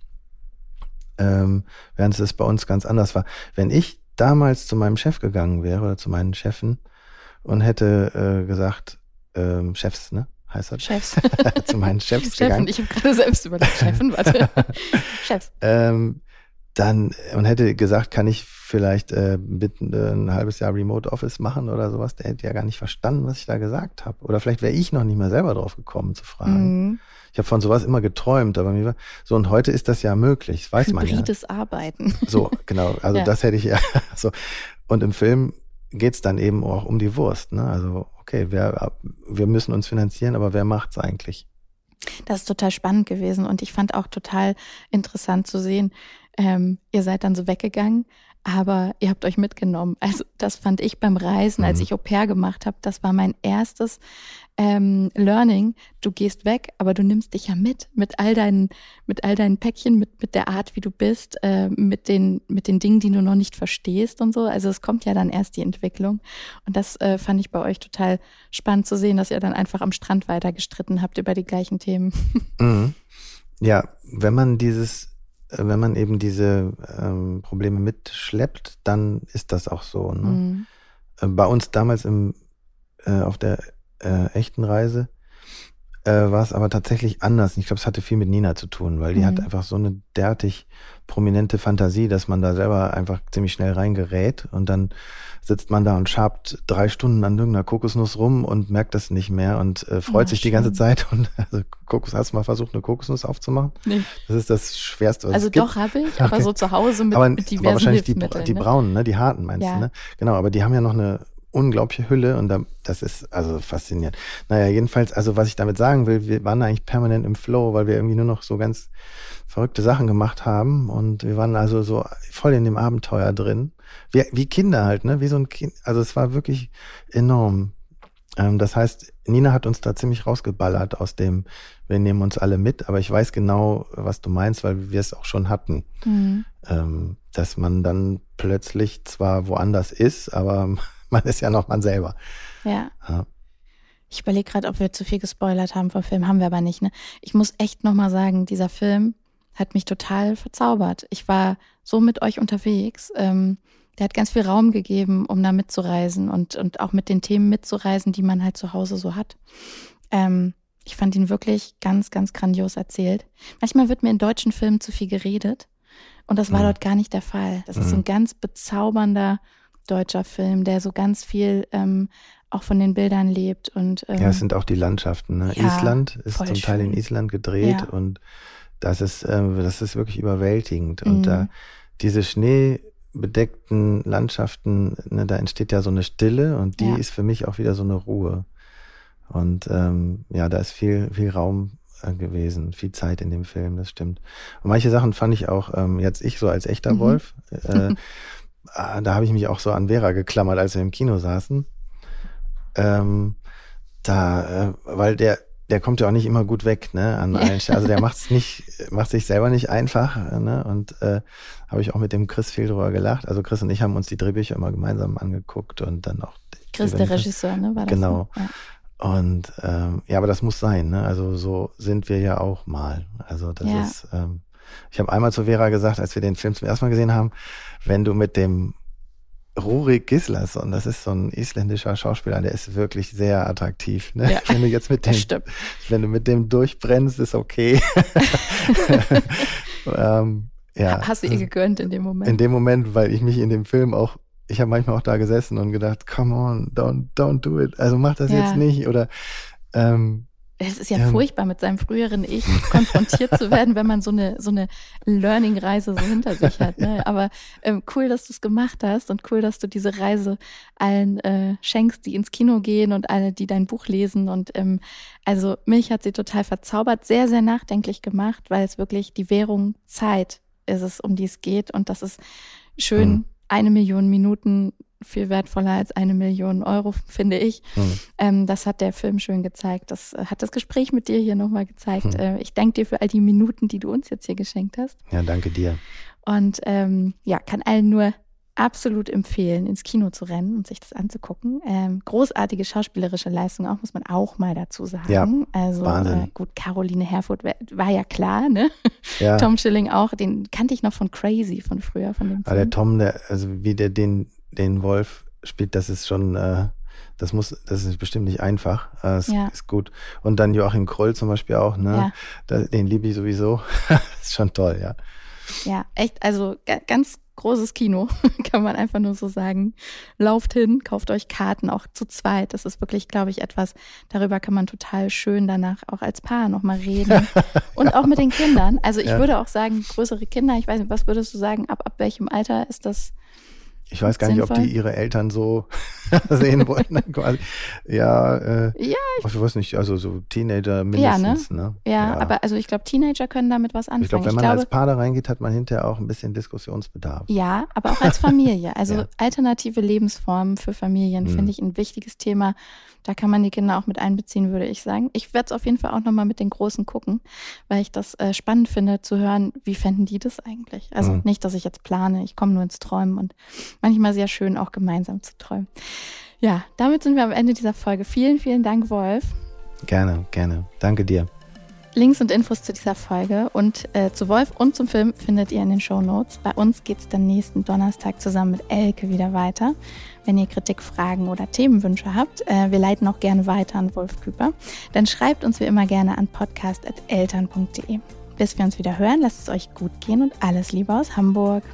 ähm, während es bei uns ganz anders war. Wenn ich damals zu meinem Chef gegangen wäre oder zu meinen Chefen und hätte äh, gesagt, ähm, Chefs, ne? Heißt das? Chefs. [laughs] zu meinen Chefs Chefen, gegangen. ich habe gerade selbst überlegt, Chefen, warte. [laughs] Chefs. Ähm, dann und hätte gesagt, kann ich vielleicht äh, mit, äh, ein halbes Jahr Remote Office machen oder sowas, der hätte ja gar nicht verstanden, was ich da gesagt habe. Oder vielleicht wäre ich noch nicht mal selber drauf gekommen zu fragen. Mhm. Ich habe von sowas immer geträumt, aber mir war so und heute ist das ja möglich, das weiß man ja. Hybrides Arbeiten. [laughs] So, genau. Also ja. das hätte ich ja [laughs] so. Und im Film geht's dann eben auch um die Wurst. Ne? Also okay, wer, wir müssen uns finanzieren, aber wer macht's eigentlich? Das ist total spannend gewesen und ich fand auch total interessant zu sehen, ähm, ihr seid dann so weggegangen, aber ihr habt euch mitgenommen. Also das fand ich beim Reisen, als mhm. ich Au pair gemacht habe, das war mein erstes ähm, Learning. Du gehst weg, aber du nimmst dich ja mit, mit all deinen, mit all deinen Päckchen, mit, mit der Art, wie du bist, äh, mit den, mit den Dingen, die du noch nicht verstehst und so. Also es kommt ja dann erst die Entwicklung. Und das äh, fand ich bei euch total spannend zu sehen, dass ihr dann einfach am Strand weiter gestritten habt über die gleichen Themen. [laughs] Mhm. Ja, wenn man dieses wenn man eben diese ähm, Probleme mitschleppt, dann ist das auch so. Ne? Mhm. Äh, bei uns damals im, äh, auf der äh, echten Reise äh, war es aber tatsächlich anders. Ich glaube, es hatte viel mit Nina zu tun, weil die mhm. hat einfach so eine derartig prominente Fantasie, dass man da selber einfach ziemlich schnell reingerät und dann sitzt man da und schabt drei Stunden an irgendeiner Kokosnuss rum und merkt das nicht mehr und äh, freut ja, sich schön. die ganze Zeit. Und [laughs] also Kokos, hast du mal versucht, eine Kokosnuss aufzumachen? Nee. Das ist das Schwerste, was Also es doch habe ich, [laughs] aber okay. so zu Hause mit, aber, mit diversen aber wahrscheinlich die, die ne? braunen, ne? die harten meinst ja. du, ne? Genau, aber die haben ja noch eine unglaubliche Hülle und da, das ist also faszinierend. Naja, jedenfalls, also was ich damit sagen will, wir waren eigentlich permanent im Flow, weil wir irgendwie nur noch so ganz verrückte Sachen gemacht haben und wir waren also so voll in dem Abenteuer drin. Wie, wie Kinder halt, ne? Wie so ein Kind. Also es war wirklich enorm. Ähm, das heißt, Nina hat uns da ziemlich rausgeballert aus dem, wir nehmen uns alle mit, aber ich weiß genau, was du meinst, weil wir es auch schon hatten. Mhm. Ähm, dass man dann plötzlich zwar woanders ist, aber [laughs] man ist ja noch man selber. Ja. ja. Ich überlege gerade, ob wir zu viel gespoilert haben vom Film. Haben wir aber nicht. Ne? Ich muss echt nochmal sagen, dieser Film hat mich total verzaubert. Ich war so mit euch unterwegs. Ähm, der hat ganz viel Raum gegeben, um da mitzureisen und, und auch mit den Themen mitzureisen, die man halt zu Hause so hat. Ähm, ich fand ihn wirklich ganz, ganz grandios erzählt. Manchmal wird mir in deutschen Filmen zu viel geredet und das war mhm. dort gar nicht der Fall. Das mhm. ist so ein ganz bezaubernder deutscher Film, der so ganz viel ähm, auch von den Bildern lebt. Und, ähm, ja, es sind auch die Landschaften. Ne? Ja, Island ist zum schön. Teil in Island gedreht ja. und das ist, äh, das ist wirklich überwältigend. Und mhm. da diese schneebedeckten Landschaften, ne, da entsteht ja so eine Stille und die ja. ist für mich auch wieder so eine Ruhe. Und ähm, ja, da ist viel, viel Raum äh, gewesen, viel Zeit in dem Film, das stimmt. Und manche Sachen fand ich auch, ähm, jetzt ich so als echter mhm. Wolf, äh, [laughs] da habe ich mich auch so an Vera geklammert, als wir im Kino saßen. Ähm, da, äh, weil der, der kommt ja auch nicht immer gut weg, ne, an allen Stellen. Also der [laughs] macht's nicht, macht sich selber nicht einfach, ne, und äh, habe ich auch mit dem Chris viel drüber gelacht. Also Chris und ich haben uns die Drehbücher immer gemeinsam angeguckt und dann auch. Chris, der Regisseur, ne, war das? Genau. Ne? Ja. Und ähm, ja, aber das muss sein, ne? Also so sind wir ja auch mal. Also das ja. ist, ähm, ich habe einmal zu Vera gesagt, als wir den Film zum ersten Mal gesehen haben, wenn du mit dem Rurik Gislason, das ist so ein isländischer Schauspieler, der ist wirklich sehr attraktiv. Ne? Ja, wenn du jetzt mit [laughs] dem, wenn du mit dem durchbrennst, ist okay. [laughs] ähm, ja. Hast du ihr gegönnt in dem Moment? In dem Moment, weil ich mich in dem Film auch, ich habe manchmal auch da gesessen und gedacht, come on, don't, don't do it. Also mach das ja. jetzt nicht. Oder ähm, es ist ja, ja, furchtbar, mit seinem früheren Ich konfrontiert zu werden, wenn man so eine, so eine Learning-Reise so hinter sich hat. Ne? Aber ähm, cool, dass du es gemacht hast und cool, dass du diese Reise allen äh, schenkst, die ins Kino gehen und alle, die dein Buch lesen. Und ähm, also mich hat sie total verzaubert, sehr, sehr nachdenklich gemacht, weil es wirklich die Währung Zeit ist es, um die es geht. Und das ist schön, mhm. eine Million Minuten viel wertvoller als eine Million Euro, [laughs] finde ich. Mhm. Ähm, das hat der Film schön gezeigt. Das äh, hat das Gespräch mit dir hier nochmal gezeigt. Mhm. Äh, ich danke dir für all die Minuten, die du uns jetzt hier geschenkt hast. Ja, danke dir. Und ähm, ja, kann allen nur absolut empfehlen, ins Kino zu rennen und sich das anzugucken. Ähm, großartige schauspielerische Leistung auch, muss man auch mal dazu sagen. Ja, also. Äh, gut, Caroline Herfurth war, ja klar, ne? Ja. Tom Schilling auch, den kannte ich noch von Crazy von früher, von dem Aber der Tom, der, also wie der den den Wolf spielt, das ist schon, äh, das muss, das ist bestimmt nicht einfach. Äh, ist, ja. ist gut. Und dann Joachim Kroll zum Beispiel auch, ne? Ja. Den liebe ich sowieso. [laughs] ist schon toll, ja. Ja, echt, also ganz großes Kino, [laughs] kann man einfach nur so sagen. Lauft hin, kauft euch Karten, auch zu zweit. Das ist wirklich, glaube ich, etwas, darüber kann man total schön danach auch als Paar nochmal reden. [laughs] Und auch mit den Kindern. Also ich ja. würde auch sagen, größere Kinder, ich weiß nicht, was würdest du sagen, ab, ab welchem Alter ist das ich weiß gar nicht, ob die ihre Eltern so [laughs] sehen wollten. quasi. Ja, äh, ja ich, ich weiß nicht, also so Teenager mindestens. Ja, ne? ne? Ja, ja, aber also ich glaube, Teenager können damit was anfangen. Ich glaube, wenn man glaube, als Paar da reingeht, hat man hinterher auch ein bisschen Diskussionsbedarf. Ja, aber auch als Familie. Also [laughs] ja. alternative Lebensformen für Familien hm. finde ich ein wichtiges Thema. Da kann man die Kinder auch mit einbeziehen, würde ich sagen. Ich werde es auf jeden Fall auch nochmal mit den Großen gucken, weil ich das äh, spannend finde zu hören, wie fänden die das eigentlich? Also hm. nicht, dass ich jetzt plane, ich komme nur ins Träumen und manchmal sehr schön, auch gemeinsam zu träumen. Ja, damit sind wir am Ende dieser Folge. Vielen, vielen Dank, Wolf. Gerne, gerne. Danke dir. Links und Infos zu dieser Folge und äh, zu Wolf und zum Film findet ihr in den Show Notes. Bei uns geht es dann nächsten Donnerstag zusammen mit Elke wieder weiter. Wenn ihr Kritik, Fragen oder Themenwünsche habt, äh, wir leiten auch gerne weiter an Wolf Küper, dann schreibt uns wie immer gerne an podcast.eltern.de. Bis wir uns wieder hören, lasst es euch gut gehen und alles Liebe aus Hamburg.